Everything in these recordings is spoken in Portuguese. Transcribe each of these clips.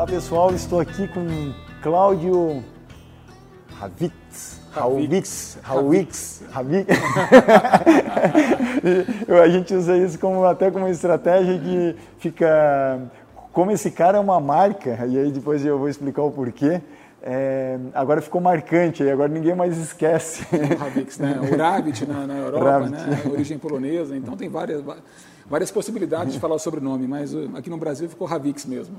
Olá pessoal, estou aqui com Cláudio Ravitz. Ravix, Ravix, Ravix. a gente usa isso como, até como estratégia que fica. Como esse cara é uma marca, e aí depois eu vou explicar o porquê. É, agora ficou marcante, agora ninguém mais esquece. O Ravix, né? O Ravit na, na Europa, né? origem polonesa, então tem várias, várias possibilidades de falar o sobrenome, mas uh, aqui no Brasil ficou Ravix mesmo.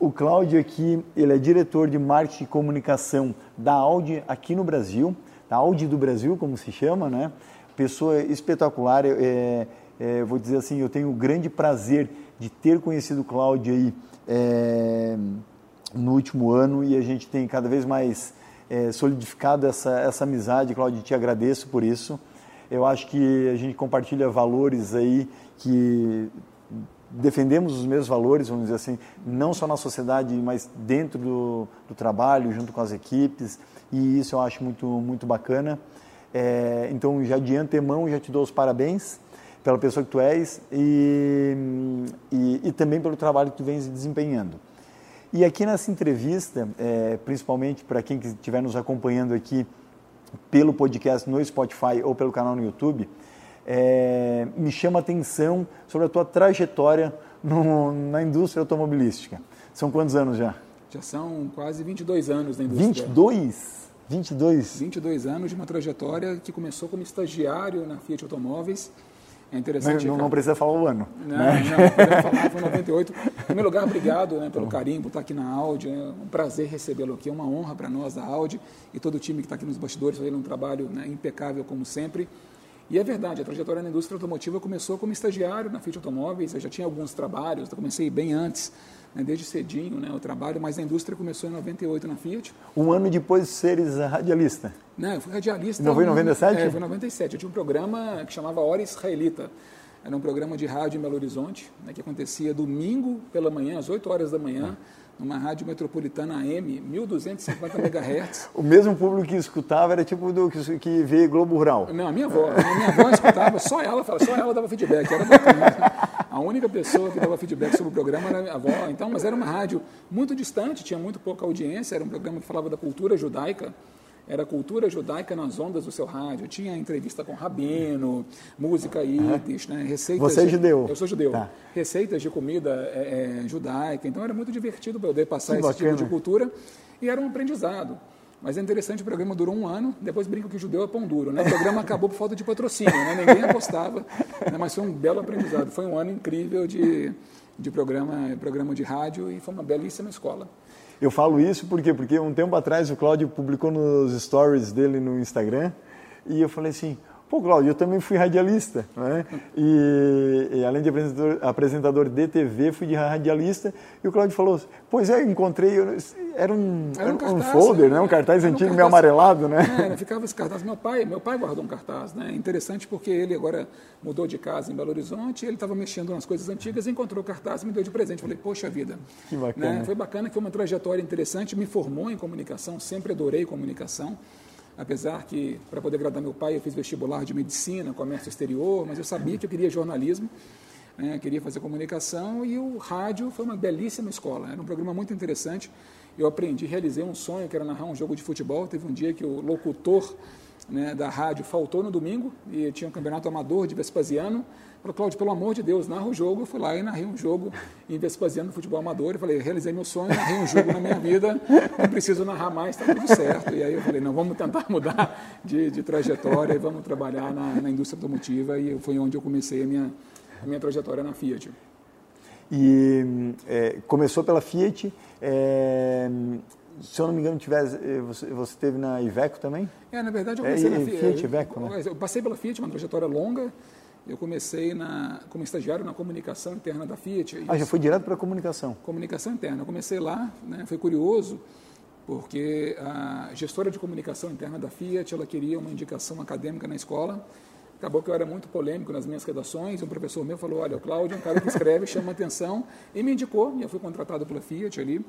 O Cláudio aqui, ele é diretor de marketing e comunicação da Audi aqui no Brasil, da Audi do Brasil, como se chama, né? Pessoa espetacular, é, é, vou dizer assim, eu tenho o grande prazer de ter conhecido o Cláudio aí é, no último ano e a gente tem cada vez mais é, solidificado essa, essa amizade, Cláudio, te agradeço por isso. Eu acho que a gente compartilha valores aí que defendemos os mesmos valores, vamos dizer assim, não só na sociedade, mas dentro do, do trabalho, junto com as equipes, e isso eu acho muito, muito bacana. É, então, já de antemão, já te dou os parabéns pela pessoa que tu és e, e, e também pelo trabalho que tu vens desempenhando. E aqui nessa entrevista, é, principalmente para quem estiver nos acompanhando aqui pelo podcast no Spotify ou pelo canal no YouTube, é, me chama a atenção sobre a tua trajetória no, na indústria automobilística. São quantos anos já? Já são quase 22 anos na indústria. 22? 22? 22 anos de uma trajetória que começou como estagiário na Fiat Automóveis. É interessante. Não, não, precisa falar o ano. Não, né? não, não falar, foi 98. Em primeiro lugar, obrigado né, pelo carinho, por estar aqui na Audi. É um prazer recebê-lo aqui, é uma honra para nós da Audi e todo o time que está aqui nos bastidores, fazendo um trabalho né, impecável como sempre. E é verdade, a trajetória na indústria automotiva começou como estagiário na Fiat Automóveis, eu já tinha alguns trabalhos, eu comecei bem antes, né, desde cedinho né, o trabalho, mas a indústria começou em 98 na Fiat. Um ano depois de seres radialista? Não, eu fui radialista. Não foi em 97? É, foi em 97. Eu tinha um programa que chamava Hora Israelita. Era um programa de rádio em Belo Horizonte, né, que acontecia domingo pela manhã, às 8 horas da manhã. Ah numa rádio metropolitana AM, 1250 MHz. o mesmo público que escutava era tipo do que, que vê Globo Rural. Não, a minha avó. A minha avó escutava, só ela, só ela dava feedback. Era. A única pessoa que dava feedback sobre o programa era a minha avó. Então, mas era uma rádio muito distante, tinha muito pouca audiência, era um programa que falava da cultura judaica era cultura judaica nas ondas do seu rádio. Tinha entrevista com rabino, música ídis, né? receitas. Você é judeu? Eu sou judeu. Tá. Receitas de comida é, é, judaica. Então era muito divertido poder passar que esse bacana. tipo de cultura e era um aprendizado. Mas é interessante, o programa durou um ano, depois brinco que judeu é pão duro. Né? O programa acabou por falta de patrocínio, né? ninguém apostava, né? mas foi um belo aprendizado. Foi um ano incrível de, de programa, programa de rádio e foi uma belíssima escola. Eu falo isso porque, porque um tempo atrás o Cláudio publicou nos stories dele no Instagram e eu falei assim, Pô, Cláudio, eu também fui radialista, né? E, e, além de apresentador, apresentador de TV, fui de radialista. E o Cláudio falou: Pois é, encontrei. Era um, era um, cartaz, um folder, né? Um cartaz antigo, um cartaz, meio amarelado, né? É, ficava esse cartaz. Meu pai, meu pai guardou um cartaz, né? Interessante porque ele agora mudou de casa em Belo Horizonte. Ele estava mexendo nas coisas antigas, encontrou o cartaz e me deu de presente. Falei: Poxa vida. Que bacana. Né? Foi bacana, foi uma trajetória interessante. Me formou em comunicação, sempre adorei comunicação apesar que, para poder agradar meu pai, eu fiz vestibular de medicina, comércio exterior, mas eu sabia que eu queria jornalismo, né, queria fazer comunicação e o rádio foi uma belíssima escola, era um programa muito interessante. Eu aprendi, realizei um sonho que era narrar um jogo de futebol. Teve um dia que o locutor né, da rádio faltou no domingo e tinha um campeonato amador de Vespasiano. Falou, Cláudio, pelo amor de Deus, narra o jogo. Eu fui lá e narrei um jogo em Vespasiano no futebol amador. Eu falei, realizei meu sonho, narrei um jogo na minha vida, não preciso narrar mais, está tudo certo. E aí eu falei, não, vamos tentar mudar de, de trajetória e vamos trabalhar na, na, indústria automotiva. E foi onde eu comecei a minha, a minha trajetória na Fiat. E é, começou pela Fiat. É, se eu não me engano, tivesse, eh, você, você teve na Iveco também? É, na verdade eu comecei é, na Fiat. Fiat Iveco, né? Eu passei pela Fiat, uma trajetória longa. Eu comecei na, como estagiário na comunicação interna da Fiat. Ah, já foi direto para a comunicação? Comunicação interna. Eu comecei lá, né, foi curioso, porque a gestora de comunicação interna da Fiat, ela queria uma indicação acadêmica na escola. Acabou que eu era muito polêmico nas minhas redações. Um professor meu falou, olha, o Cláudio é um cara que escreve, chama atenção, e me indicou, e eu fui contratado pela Fiat ali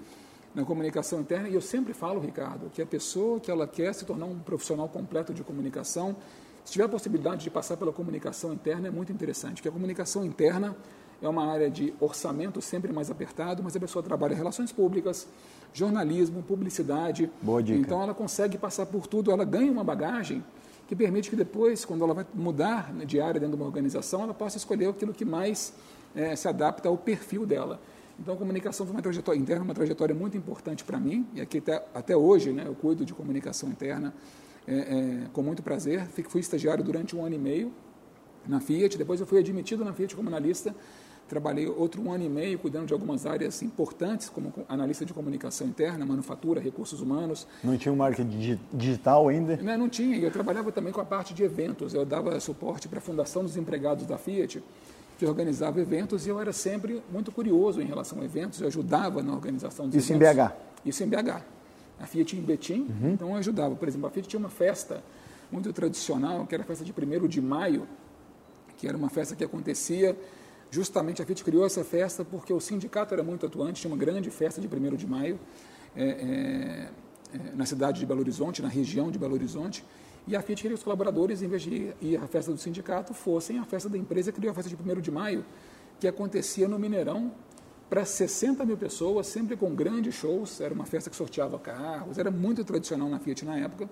na comunicação interna. E eu sempre falo, Ricardo, que a pessoa que ela quer se tornar um profissional completo de comunicação, se tiver a possibilidade de passar pela comunicação interna, é muito interessante, porque a comunicação interna é uma área de orçamento sempre mais apertado, mas a pessoa trabalha relações públicas, jornalismo, publicidade. Boa dica. Então ela consegue passar por tudo, ela ganha uma bagagem que permite que depois, quando ela vai mudar de área dentro de uma organização, ela possa escolher aquilo que mais é, se adapta ao perfil dela. Então, a comunicação foi uma trajetória interna, uma trajetória muito importante para mim, e aqui até, até hoje né, eu cuido de comunicação interna é, é, com muito prazer. Fui estagiário durante um ano e meio na Fiat, depois eu fui admitido na Fiat como analista, trabalhei outro um ano e meio cuidando de algumas áreas importantes, como analista de comunicação interna, manufatura, recursos humanos. Não tinha um marketing digital ainda? Não, não tinha, eu trabalhava também com a parte de eventos, eu dava suporte para a Fundação dos Empregados da Fiat, que organizava eventos e eu era sempre muito curioso em relação a eventos, eu ajudava na organização dos Isso eventos. em BH? Isso em BH. A Fiat em Betim, uhum. então eu ajudava. Por exemplo, a Fiat tinha uma festa muito tradicional, que era a festa de 1 de maio, que era uma festa que acontecia justamente a Fiat criou essa festa porque o sindicato era muito atuante, tinha uma grande festa de 1 de maio é, é, é, na cidade de Belo Horizonte, na região de Belo Horizonte, e a Fiat queria que os colaboradores, em vez de ir à festa do sindicato, fossem à festa da empresa, criou a festa de 1 de maio, que acontecia no Mineirão, para 60 mil pessoas, sempre com grandes shows, era uma festa que sorteava carros, era muito tradicional na Fiat na época,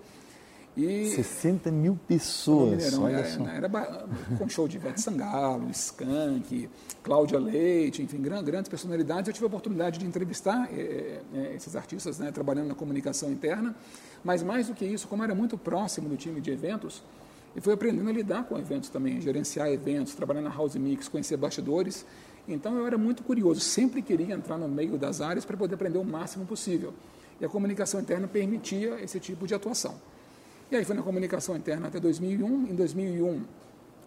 e 60 mil pessoas. Mineirão, olha era, só. Era, era, com show de Ivete Sangalo, Skank, Cláudia Leite, enfim, grandes personalidades. Eu tive a oportunidade de entrevistar é, é, esses artistas né, trabalhando na comunicação interna, mas mais do que isso, como era muito próximo do time de eventos, e fui aprendendo a lidar com eventos também, gerenciar eventos, trabalhar na House Mix, conhecer bastidores. Então eu era muito curioso, sempre queria entrar no meio das áreas para poder aprender o máximo possível. E a comunicação interna permitia esse tipo de atuação. E aí foi na comunicação interna até 2001. Em 2001,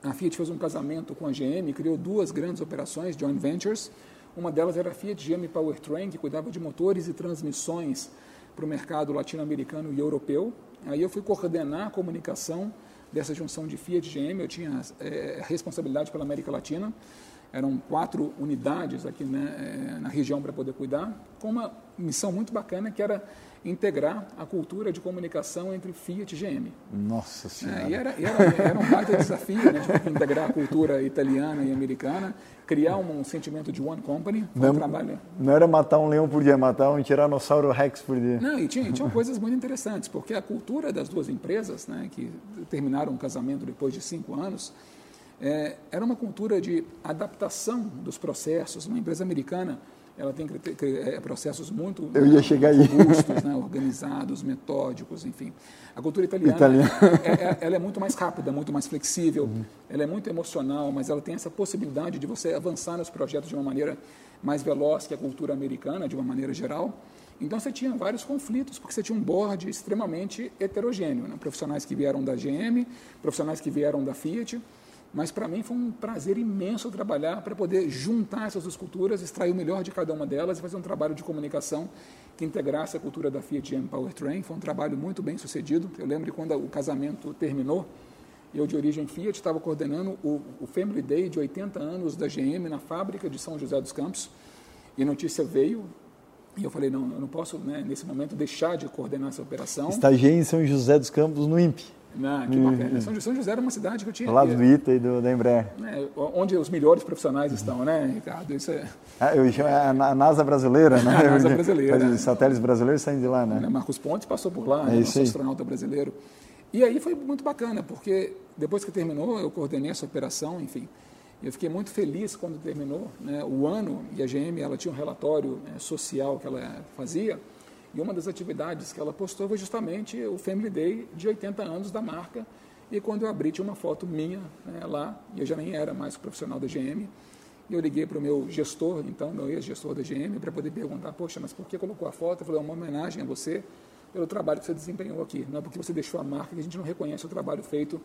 a Fiat fez um casamento com a GM, criou duas grandes operações, joint ventures. Uma delas era a Fiat GM Powertrain, que cuidava de motores e transmissões para o mercado latino-americano e europeu. Aí eu fui coordenar a comunicação dessa junção de Fiat e GM, eu tinha é, responsabilidade pela América Latina, eram quatro unidades aqui né, na região para poder cuidar, com uma missão muito bacana que era integrar a cultura de comunicação entre Fiat e GM. Nossa Senhora! É, e era, e era, era, um baita desafio, né, de integrar a cultura italiana e americana, criar um, um sentimento de one company. Não, um trabalho... não era matar um leão por dia, matar um tiranossauro rex por dia. Não, e tinha, tinha coisas muito interessantes, porque a cultura das duas empresas, né, que terminaram o casamento depois de cinco anos, é, era uma cultura de adaptação dos processos. Uma empresa americana ela tem é, processos muito Eu ia chegar aí. robustos, né, organizados, metódicos, enfim. A cultura italiana, Italiano. é, é, ela é muito mais rápida, muito mais flexível, uhum. ela é muito emocional, mas ela tem essa possibilidade de você avançar nos projetos de uma maneira mais veloz que a cultura americana, de uma maneira geral. Então você tinha vários conflitos, porque você tinha um board extremamente heterogêneo, né? profissionais que vieram da GM, profissionais que vieram da Fiat, mas para mim foi um prazer imenso trabalhar para poder juntar essas duas culturas, extrair o melhor de cada uma delas e fazer um trabalho de comunicação que integrasse a cultura da Fiat GM Powertrain. Foi um trabalho muito bem sucedido. Eu lembro quando o casamento terminou, eu de origem Fiat estava coordenando o, o Family Day de 80 anos da GM na fábrica de São José dos Campos. E a notícia veio, e eu falei, não, eu não posso, né, nesse momento, deixar de coordenar essa operação. Estagiei em São José dos Campos, no INPE. Não, que bacana. São, São José era uma cidade que eu tinha. Ao lado do ITA e do, da Embraer. É, onde os melhores profissionais estão, né, Ricardo? Isso é... Ah, eu chamo é a NASA brasileira, né? A NASA brasileira. Os satélites brasileiros saem de lá, né? Marcos Pontes passou por lá, é nosso astronauta brasileiro. E aí foi muito bacana, porque depois que terminou, eu coordenei essa operação, enfim. Eu fiquei muito feliz quando terminou né, o ano e a GM ela tinha um relatório né, social que ela fazia e uma das atividades que ela postou foi justamente o Family Day de 80 anos da marca. E quando eu abri, tinha uma foto minha né, lá, e eu já nem era mais profissional da GM. E eu liguei para o meu gestor, então, meu ex-gestor da GM, para poder perguntar: Poxa, mas por que colocou a foto? Eu falei: É uma homenagem a você pelo trabalho que você desempenhou aqui, não é porque você deixou a marca que a gente não reconhece o trabalho feito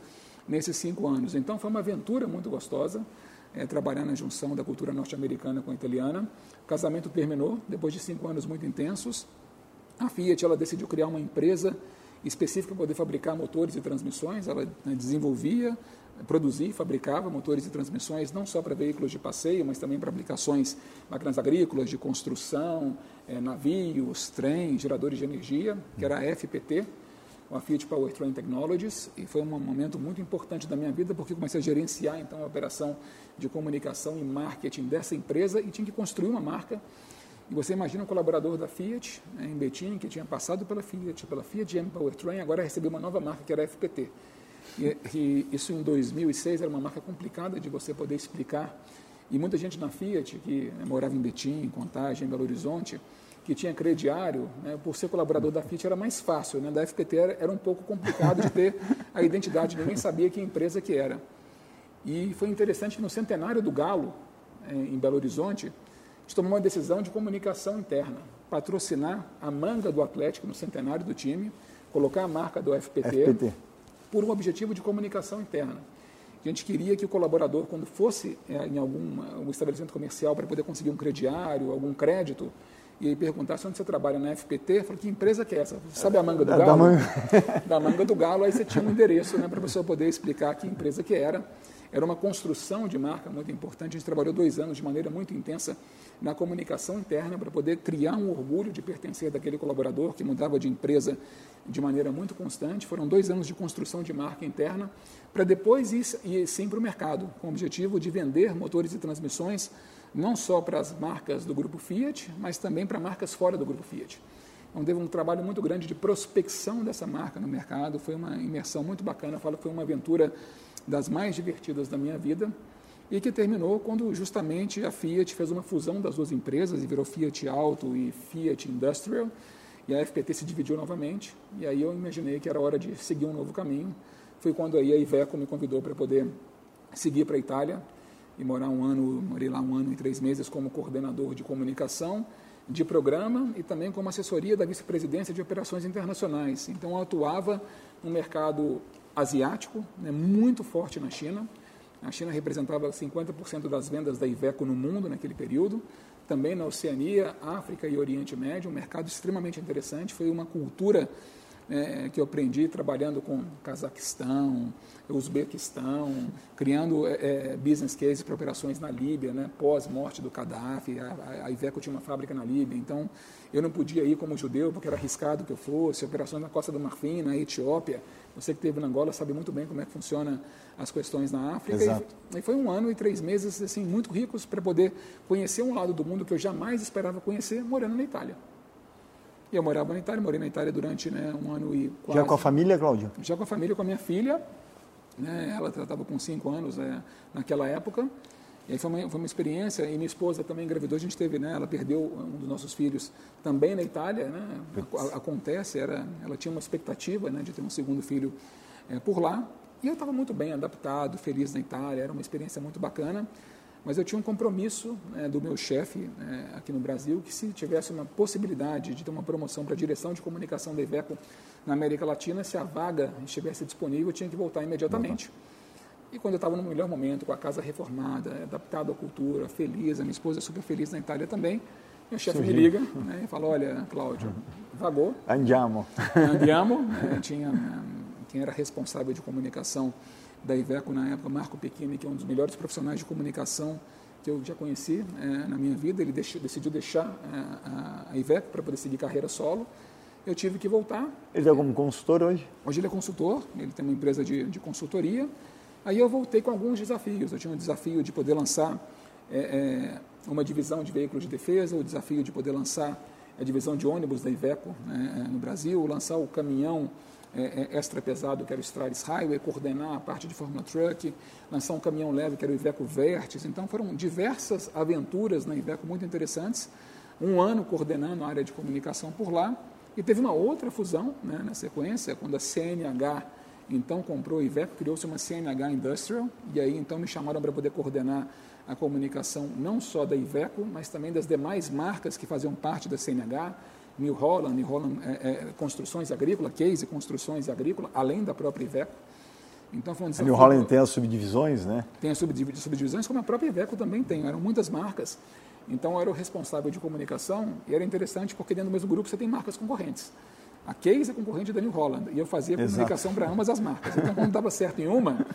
nesses cinco anos. Então, foi uma aventura muito gostosa. É, trabalhar na junção da cultura norte-americana com a italiana. O casamento terminou depois de cinco anos muito intensos. A Fiat ela decidiu criar uma empresa específica para poder fabricar motores e transmissões. Ela né, desenvolvia, produzia e fabricava motores e transmissões não só para veículos de passeio, mas também para aplicações máquinas agrícolas, de construção, é, navios, trens, geradores de energia, que era a FPT. a Fiat Powertrain Technologies e foi um momento muito importante da minha vida porque comecei a gerenciar então a operação de comunicação e marketing dessa empresa e tinha que construir uma marca. E você imagina um colaborador da Fiat né, em Betim que tinha passado pela Fiat, pela Fiat GM Powertrain, agora recebeu uma nova marca que era a FPT. E, e isso em 2006 era uma marca complicada de você poder explicar. E muita gente na Fiat que né, morava em Betim, em Contagem, em Belo Horizonte, que tinha crediário, né, por ser colaborador da Fiat era mais fácil, né, da FPT era, era, um pouco complicado de ter a identidade, ninguém sabia que empresa que era. E foi interessante que no centenário do Galo, é, em Belo Horizonte, gente tomou uma decisão de comunicação interna, patrocinar a manga do Atlético no centenário do time, colocar a marca do FPT, FPT. por um objetivo de comunicação interna. A gente queria que o colaborador, quando fosse é, em algum, algum estabelecimento comercial para poder conseguir um crediário, algum crédito, e aí perguntasse onde você trabalha na FPT, falou, que empresa que é essa? Sabe a manga do galo? Da manga, da manga do galo, aí você tinha um endereço né, para a pessoa poder explicar que empresa que era. Era uma construção de marca muito importante. A gente trabalhou dois anos de maneira muito intensa na comunicação interna para poder criar um orgulho de pertencer daquele colaborador que mudava de empresa de maneira muito constante. Foram dois anos de construção de marca interna para depois ir, ir sim para o mercado, com o objetivo de vender motores e transmissões não só para as marcas do grupo Fiat, mas também para marcas fora do grupo Fiat. Então, teve um trabalho muito grande de prospecção dessa marca no mercado, foi uma imersão muito bacana, eu falo que foi uma aventura das mais divertidas da minha vida, e que terminou quando justamente a Fiat fez uma fusão das duas empresas e virou Fiat Auto e Fiat Industrial, e a FPT se dividiu novamente, e aí eu imaginei que era hora de seguir um novo caminho. Foi quando aí a Iveco me convidou para poder seguir para a Itália, e morar um ano, morei lá um ano e três meses como coordenador de comunicação de programa e também como assessoria da vice-presidência de operações internacionais. Então, eu atuava no mercado asiático, né, muito forte na China. A China representava 50% das vendas da Iveco no mundo naquele período. Também na Oceania, África e Oriente Médio, um mercado extremamente interessante. Foi uma cultura é, que eu aprendi trabalhando com Cazaquistão, Uzbequistão, criando é, é business cases para operações na Líbia, né, pós-morte do Gaddafi. A, a Iveco tinha uma fábrica na Líbia, então eu não podia ir como judeu porque era arriscado que eu fosse. Operações na Costa do Marfim, na Etiópia. Você que esteve na Angola sabe muito bem como é que funciona as questões na África. E, e foi um ano e três meses assim muito ricos para poder conhecer um lado do mundo que eu jamais esperava conhecer morando na Itália. E eu morava na Itália, morei na Itália durante né, um ano e quase. Já com a família, Cláudio? Já com a família, com a minha filha. Né, ela estava com cinco anos é, naquela época. E aí foi uma, foi uma experiência, e minha esposa também engravidou, a gente teve, né, ela perdeu um dos nossos filhos também na Itália, né, acontece, era, ela tinha uma expectativa né, de ter um segundo filho é, por lá, e eu estava muito bem adaptado, feliz na Itália, era uma experiência muito bacana. Mas eu tinha um compromisso né, do meu chefe né, aqui no Brasil que se tivesse uma possibilidade de ter uma promoção para a direção de comunicação da Iveco na América Latina, se a vaga estivesse disponível, eu tinha que voltar imediatamente. E quando eu estava no melhor momento, com a casa reformada, adaptado à cultura, feliz, a minha esposa é super feliz na Itália também, meu chefe me liga né, e fala, olha, Cláudio, vagou. Andiamo. Andiamo. Né, tinha, quem era responsável de comunicação da Iveco na época, Marco Pequini, que é um dos melhores profissionais de comunicação que eu já conheci é, na minha vida. Ele deixou, decidiu deixar é, a, Iveco para poder seguir carreira solo. Eu tive que voltar. Ele é como consultor hoje? Hoje ele é consultor, ele tem uma empresa de, de consultoria. Aí eu voltei com alguns desafios. Eu tinha um desafio de poder lançar é, é uma divisão de veículos de defesa, o desafio de poder lançar a divisão de ônibus da Iveco né, no Brasil, lançar o caminhão é, é, extra pesado, que era o Stralis Highway, coordenar a parte de Fórmula Truck, lançar um caminhão leve, que era o Iveco Vertis. Então, foram diversas aventuras na Iveco muito interessantes. Um ano coordenando a área de comunicação por lá. E teve uma outra fusão né, na sequência, quando a CNH então comprou o Iveco, criou-se uma CNH Industrial, e aí então me chamaram para poder coordenar a comunicação não só da Iveco, mas também das demais marcas que faziam parte da CNH, New Holland, New Holland é, é, Construções Agrícolas, Case Construções Agrícolas, além da própria Iveco. Então foi um desafio. A New Holland tem as subdivisões, né? Tem as subdivisões, como a própria Iveco também tem. Eram muitas marcas. Então eu era o responsável de comunicação e era interessante porque dentro do mesmo grupo você tem marcas concorrentes. A Case é concorrente da New Holland e eu fazia Exato. comunicação para ambas as marcas. Então, quando dava certo em uma,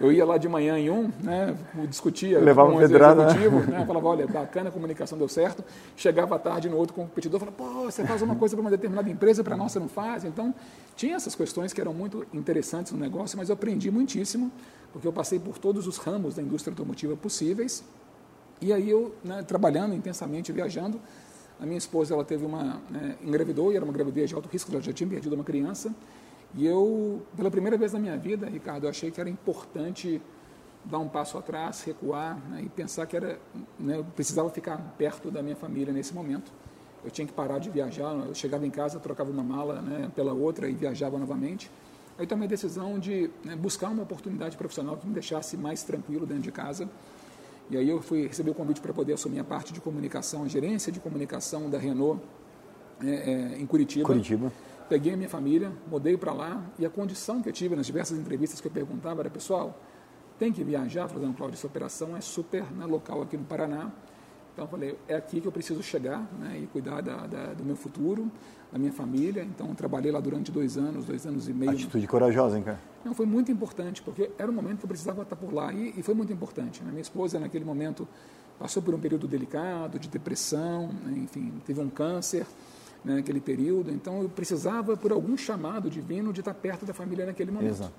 eu ia lá de manhã em um, né, discutia Levava com o executivo, né, falava, olha, bacana, a comunicação deu certo. Chegava à tarde no outro competidor, falava, pô, você faz uma coisa para uma determinada empresa, para a nossa não faz. Então, tinha essas questões que eram muito interessantes no negócio, mas eu aprendi muitíssimo, porque eu passei por todos os ramos da indústria automotiva possíveis. E aí eu, né, trabalhando intensamente, viajando, a minha esposa ela teve uma né, engravidou e era uma gravidez de alto risco, ela já tinha perdido uma criança. E eu, pela primeira vez na minha vida, Ricardo, eu achei que era importante dar um passo atrás, recuar né, e pensar que era, né, eu precisava ficar perto da minha família nesse momento. Eu tinha que parar de viajar. Eu chegava em casa, trocava uma mala né, pela outra e viajava novamente. Aí tomei a decisão de né, buscar uma oportunidade profissional que me deixasse mais tranquilo dentro de casa e aí eu fui receber o convite para poder assumir a parte de comunicação, a gerência de comunicação da Renault é, é, em Curitiba. Curitiba. Peguei a minha família, mudei para lá e a condição que eu tive nas diversas entrevistas que eu perguntava era, pessoal, tem que viajar, falando, Cláudio, essa operação é super né, local aqui no Paraná. Então eu falei, é aqui que eu preciso chegar né, e cuidar da, da, do meu futuro da minha família. Então, trabalhei lá durante dois anos, dois anos e meio. Atitude corajosa, hein, cara? Não, foi muito importante, porque era um momento que eu precisava estar por lá. E, e foi muito importante. Né? Minha esposa, naquele momento, passou por um período delicado, de depressão, né? enfim, teve um câncer né, naquele período. Então, eu precisava, por algum chamado divino, de estar perto da família naquele momento. Exato.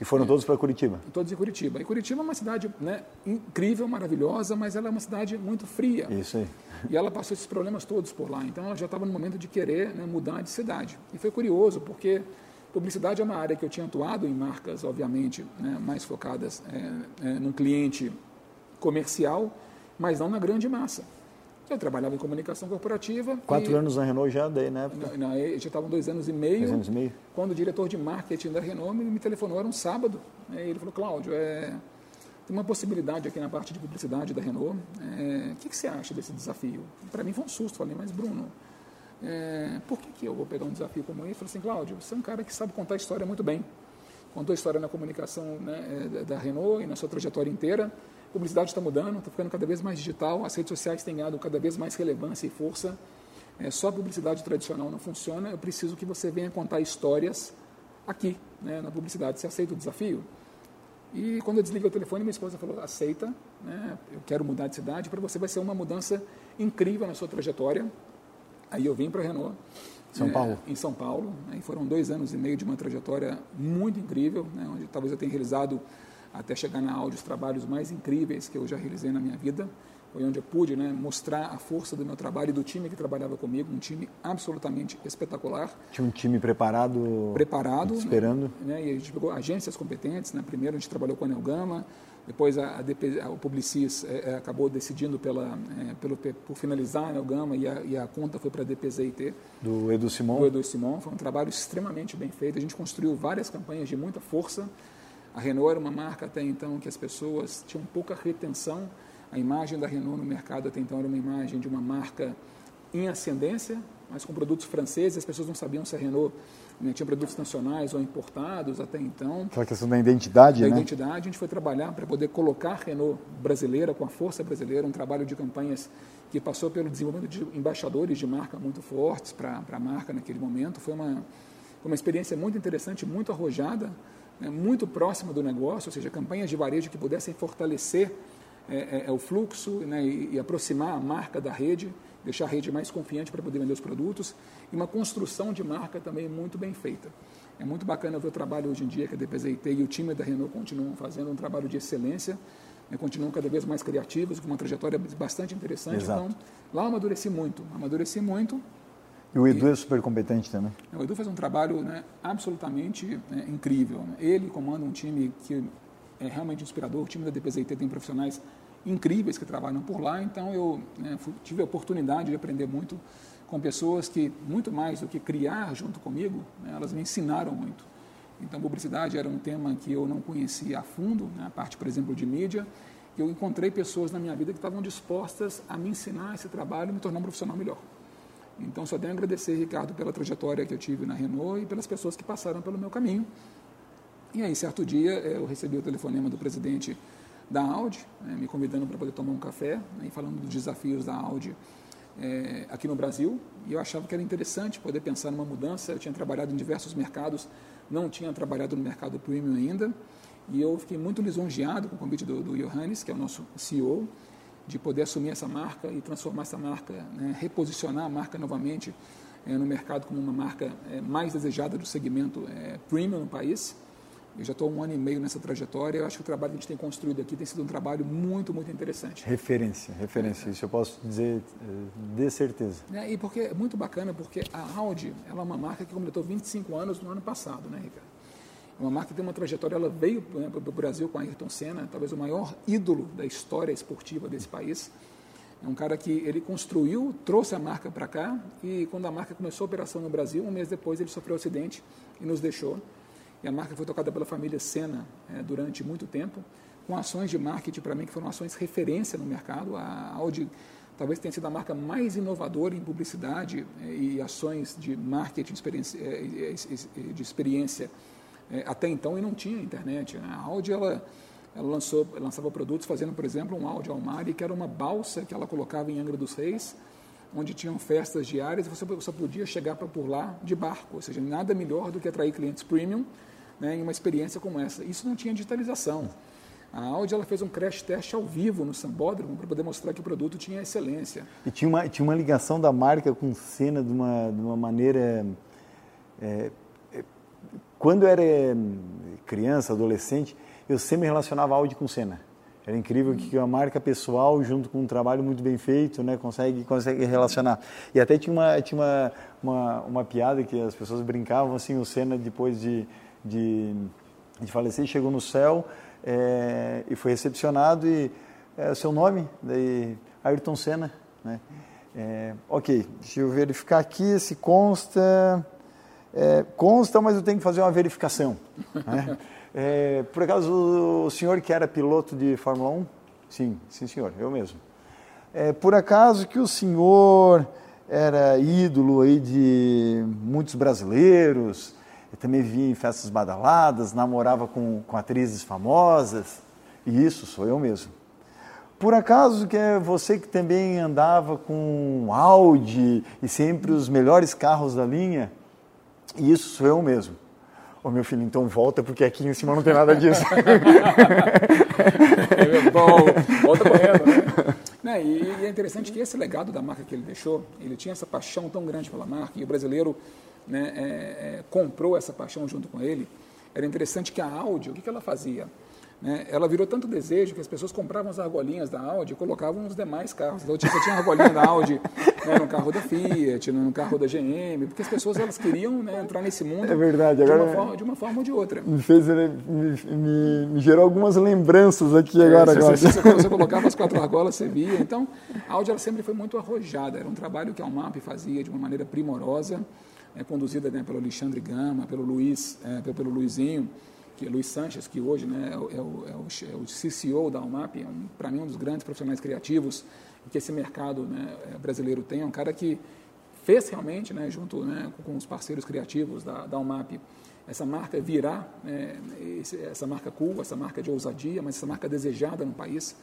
E foram todos para Curitiba? Todos em Curitiba. E Curitiba é uma cidade né, incrível, maravilhosa, mas ela é uma cidade muito fria. Isso aí. E ela passou esses problemas todos por lá. Então ela já estava no momento de querer né, mudar de cidade. E foi curioso, porque publicidade é uma área que eu tinha atuado em marcas, obviamente, né, mais focadas é, é, num cliente comercial, mas não na grande massa. Eu trabalhava em comunicação corporativa. Quatro anos na Renault já daí, né? Na, na, já estavam dois anos e meio. Dois anos e meio. Quando o diretor de marketing da Renault me, me telefonou, era um sábado. Né, e ele falou, Cláudio, é, tem uma possibilidade aqui na parte de publicidade da Renault. É, o que, que, você acha desse desafio? Para mim foi um susto. Falei, mas Bruno, é, por que, que eu vou pegar um desafio como esse? Ele falou assim, Cláudio, você é um cara que sabe contar a história muito bem. Contou a história na comunicação né, é, da Renault e na sua trajetória inteira publicidade está mudando, está ficando cada vez mais digital, as redes sociais têm ganhado cada vez mais relevância e força. É, só a publicidade tradicional não funciona, eu preciso que você venha contar histórias aqui, né, na publicidade. Você aceita o desafio? E quando eu desliguei o telefone, minha esposa falou: aceita, né, eu quero mudar de cidade, para você vai ser uma mudança incrível na sua trajetória. Aí eu vim para a Renault. São é, Paulo. Em São Paulo. Aí foram dois anos e meio de uma trajetória muito incrível, né, onde talvez eu tenha realizado até chegar na Audi os trabalhos mais incríveis que eu já realizei na minha vida. Foi onde eu pude né, mostrar a força do meu trabalho e do time que trabalhava comigo, um time absolutamente espetacular. Tinha um time preparado? Preparado. Esperando? Né, e a gente pegou agências competentes. Né, primeiro a gente trabalhou com a Nelgama, depois a, a, DP, a o Publicis é, é, acabou decidindo pela, é, pelo, por finalizar a Nelgama e a, e a conta foi para a DPZIT. Do Edu Simon? Do Edu Simon. Foi um trabalho extremamente bem feito. A gente construiu várias campanhas de muita força a Renault era uma marca até então que as pessoas tinham pouca retenção. A imagem da Renault no mercado até então era uma imagem de uma marca em ascendência, mas com produtos franceses. As pessoas não sabiam se a Renault né, tinha produtos nacionais ou importados até então. Aquela questão da identidade, da né? identidade. A gente foi trabalhar para poder colocar a Renault brasileira, com a força brasileira, um trabalho de campanhas que passou pelo desenvolvimento de embaixadores de marca muito fortes para a marca naquele momento. Foi uma, uma experiência muito interessante, muito arrojada, né, muito próxima do negócio, ou seja, campanhas de varejo que pudessem fortalecer é, é, é, o fluxo né, e, e, aproximar a marca da rede, deixar a rede mais confiante para poder vender os produtos, e uma construção de marca também muito bem feita. É muito bacana ver o trabalho hoje em dia que a DPZIT e o time da Renault continuam fazendo um trabalho de excelência, né, continuam cada vez mais criativos, com uma trajetória bastante interessante. Exato. Então, lá amadureci muito, amadureci muito, e o Edu e, é super competente também. O Edu faz um trabalho né, absolutamente né, incrível. Ele comanda um time que é realmente inspirador. O time da DPZIT tem profissionais incríveis que trabalham por lá. Então, eu né, tive a oportunidade de aprender muito com pessoas que, muito mais do que criar junto comigo, né, elas me ensinaram muito. Então, publicidade era um tema que eu não conhecia a fundo, né, a parte, por exemplo, de mídia. Eu encontrei pessoas na minha vida que estavam dispostas a me ensinar esse trabalho e me tornar um profissional melhor. Então, só tenho a agradecer, Ricardo, pela trajetória que eu tive na Renault e pelas pessoas que passaram pelo meu caminho. E aí, certo dia, eh, eu recebi o telefonema do presidente da Audi, né, me convidando para poder tomar um café né, e falando dos desafios da Audi é, aqui no Brasil e eu achava que era interessante poder pensar numa mudança. Eu tinha trabalhado em diversos mercados, não tinha trabalhado no mercado premium ainda e eu fiquei muito lisonjeado com o convite do, do Johannes, que é o nosso CEO, de poder assumir essa marca e transformar essa marca, né, reposicionar a marca novamente é, no mercado como uma marca é, mais desejada do segmento é, premium no país. Eu já estou um ano e meio nessa trajetória. Eu acho que o trabalho que a gente tem construído aqui tem sido um trabalho muito, muito interessante. Referência, referência. Isso eu posso dizer de certeza. É, e porque é muito bacana, porque a Audi ela é uma marca que completou 25 anos no ano passado, né, Ricardo? É uma marca que tem uma trajetória, ela veio né, para o Brasil com Ayrton Senna, talvez o maior ídolo da história esportiva desse país. É um cara que ele construiu, trouxe a marca para cá e quando a marca começou a operação no Brasil, um mês depois ele sofreu um acidente e nos deixou. E a marca foi tocada pela família Senna é, durante muito tempo, com ações de marketing para mim que foram ações referência no mercado. A Audi talvez tenha sido a marca mais inovadora em publicidade é, e ações de marketing experiência, é, de experiência até então e não tinha internet. Né? A Audi ela ela lançou, lançava produtos fazendo, por exemplo, um Audi Almari, que era uma balsa que ela colocava em Angra dos Reis, onde tinham festas diárias e você só podia chegar para por lá de barco. Ou seja, nada melhor do que atrair clientes premium né, em uma experiência como essa. Isso não tinha digitalização. A Audi ela fez um crash test ao vivo no Sambódromo para poder mostrar que o produto tinha excelência. E tinha uma, tinha uma ligação da marca com cena de uma, de uma maneira. É, é, quando eu era criança, adolescente, eu sempre relacionava Audi com Senna. Era incrível que uma marca pessoal, junto com um trabalho muito bem feito, né, consegue, consegue relacionar. E até tinha uma, tinha uma, uma, uma piada que as pessoas brincavam, assim, o Senna, depois de, de, de falecer, chegou no céu é, e foi recepcionado e é, seu nome, daí Ayrton Senna, né? É, ok, deixa eu verificar aqui se consta, é, consta, mas eu tenho que fazer uma verificação. Né? É, por acaso, o senhor que era piloto de Fórmula 1? Sim, sim senhor, eu mesmo. É, por acaso que o senhor era ídolo aí de muitos brasileiros, eu também via em festas badaladas, namorava com, com atrizes famosas, e isso sou eu mesmo. Por acaso que é você que também andava com Audi e sempre os melhores carros da linha? E isso sou eu mesmo. Ô meu filho, então volta, porque aqui em cima não tem nada disso. é bom, volta correndo, né? né? E, e, é interessante que esse legado da marca que ele deixou, ele tinha essa paixão tão grande pela marca, e o brasileiro né, é, é, comprou essa paixão junto com ele. Era interessante que a Audi, o que, que ela fazia? Né? Ela virou tanto desejo que as pessoas compravam as argolinhas da Audi e colocavam nos demais carros. Então, tipo, tinha a argolinha da Audi né, no carro da Fiat, no carro da GM, porque as pessoas elas queriam né, entrar nesse mundo é verdade, agora, de, uma forma, de uma forma ou de outra. Me, fez, me, me, me gerou algumas lembranças aqui agora. É, você, você, você, colocava as quatro argolas, você via. Então, a Audi ela sempre foi muito arrojada. Era um trabalho que a Almap fazia de uma maneira primorosa, é, conduzida né, pelo Alexandre Gama, pelo Luiz, é, pelo Luizinho que é Luiz Sanches, que hoje né, é, o, é, o, é o CCO da UMAP, é um, para mim um dos grandes profissionais criativos que esse mercado né, é, brasileiro tem, é um cara que fez realmente, né, junto né, com os parceiros criativos da, da UMAP, essa marca virar, né, essa marca cool, essa marca de ousadia, mas essa marca desejada no país.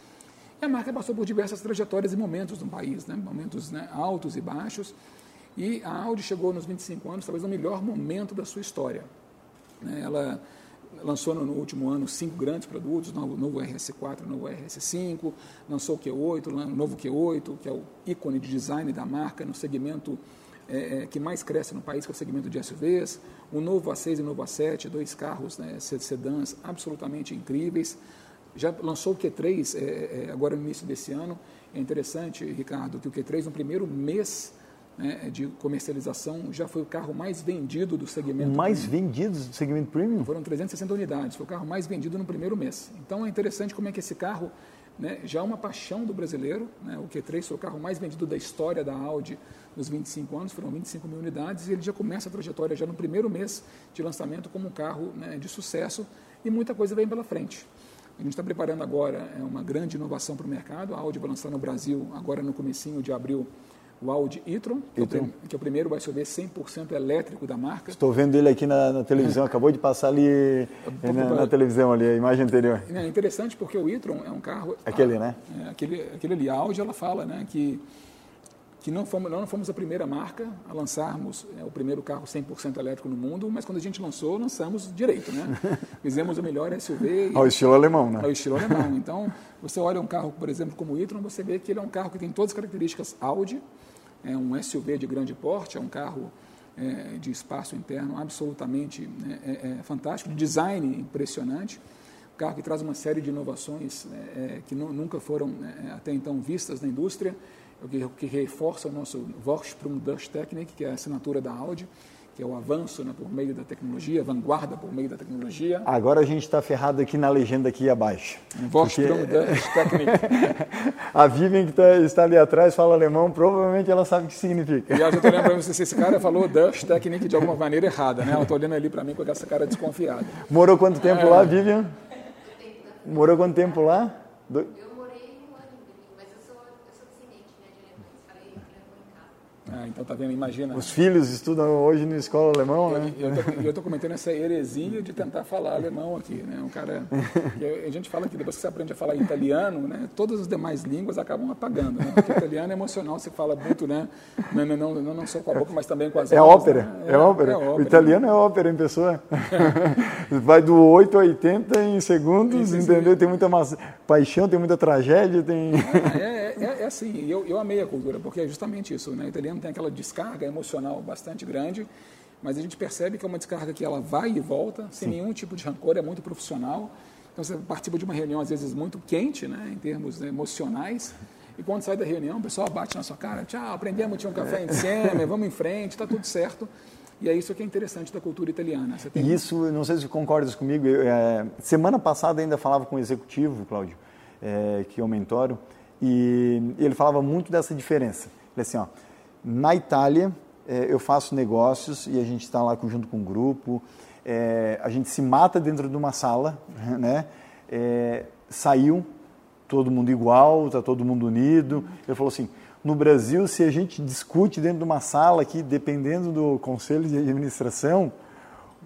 E a marca passou por diversas trajetórias e momentos no país, né, momentos né, altos e baixos, e a Audi chegou nos 25 anos, talvez no melhor momento da sua história. Né, ela lançou no último ano cinco grandes produtos, novo, novo RS4, novo RS5, lançou o Q8, o novo Q8, que é o ícone de design da marca no segmento é, é que mais cresce no país, que é o segmento de SUVs, o novo A6 e o novo A7, dois carros né, sedãs absolutamente incríveis. Já lançou o Q3 é, é, agora no início desse ano. É interessante, Ricardo, que o Q3 no primeiro mês né, de comercialização, já foi o carro mais vendido do segmento. Mais premium. vendido do segmento premium? Foram 360 unidades, foi o carro mais vendido no primeiro mês. Então é interessante como é que esse carro né, já é uma paixão do brasileiro. Né, o Q3 foi o carro mais vendido da história da Audi nos 25 anos, foram 25 mil unidades, e ele já começa a trajetória já no primeiro mês de lançamento como um carro né, de sucesso e muita coisa vem pela frente. A gente está preparando agora é uma grande inovação para o mercado. A Audi vai lançar no Brasil agora no comecinho de abril o Audi e-tron, que, é que, é o primeiro SUV 100% elétrico da marca. Estou vendo ele aqui na, na televisão, acabou de passar ali é, na, na, televisão, ali, a imagem anterior. É interessante porque o e-tron é um carro... Aquele, né? É, aquele, aquele ali, a Audi, ela fala né, que, que não fomos, não fomos a primeira marca a lançarmos é, o primeiro carro 100% elétrico no mundo, mas quando a gente lançou, lançamos direito, né? Fizemos o melhor SUV. Ao estilo alemão, né? Ao estilo alemão. Então, você olha um carro, por exemplo, como o e-tron, você vê que ele é um carro que tem todas as características Audi, é um SUV de grande porte, é um carro é, de espaço interno absolutamente né, é, é, fantástico, design impressionante, um carro que traz uma série de inovações é, é, que nunca foram é, até então vistas na indústria, o que, que reforça o nosso Vorsprung durch Technik, que é a assinatura da Audi, que é o avanço né, por meio da tecnologia, vanguarda por meio da tecnologia. Agora a gente está ferrado aqui na legenda aqui abaixo. Vorsprung porque... a Vivian que tá, está ali atrás fala alemão, provavelmente ela sabe o que significa. E eu já estou lembrando se esse cara falou durch Technik de alguma maneira errada, né? Ela está olhando ali para mim com essa cara desconfiada. Morou quanto tempo é... lá, Vivian? Morou quanto tempo lá? Do... Então tá vendo, imagina. Os filhos estudam hoje na escola alemão, eu, né? Eu estou comentando essa heresia de tentar falar alemão aqui, né? Um cara, a gente fala que depois que você aprende a falar italiano, né? Todas as demais línguas acabam apagando, né? Porque italiano é emocional, você fala muito, né? Não, não, não, não só com a boca, mas também com as é. Ópera, né? é, é, ópera, é, ópera. O italiano é ópera em pessoa. Vai do 8 a 80 em segundos, entendeu? Tem muita paixão, tem muita tragédia, tem... É, é, é assim, eu, eu amei a cultura, porque é justamente isso, né? O italiano tem aquela descarga emocional bastante grande, mas a gente percebe que é uma descarga que ela vai e volta, sem Sim. nenhum tipo de rancor, é muito profissional. Então você participa de uma reunião às vezes muito quente, né, em termos emocionais, e quando sai da reunião, o pessoal bate na sua cara, tchau, aprendemos, tinha um café em cima, vamos em frente, está tudo certo. E é isso que é interessante da cultura italiana. Tem... Isso, não sei se concordas comigo, eu, é, semana passada ainda falava com o executivo, Cláudio, é, que é o mentor, e ele falava muito dessa diferença. Ele assim, ó, na Itália, é, eu faço negócios e a gente está lá junto com um grupo, é, a gente se mata dentro de uma sala, né? É, saiu todo mundo igual, está todo mundo unido. Ele falou assim, no Brasil, se a gente discute dentro de uma sala aqui, dependendo do conselho de administração,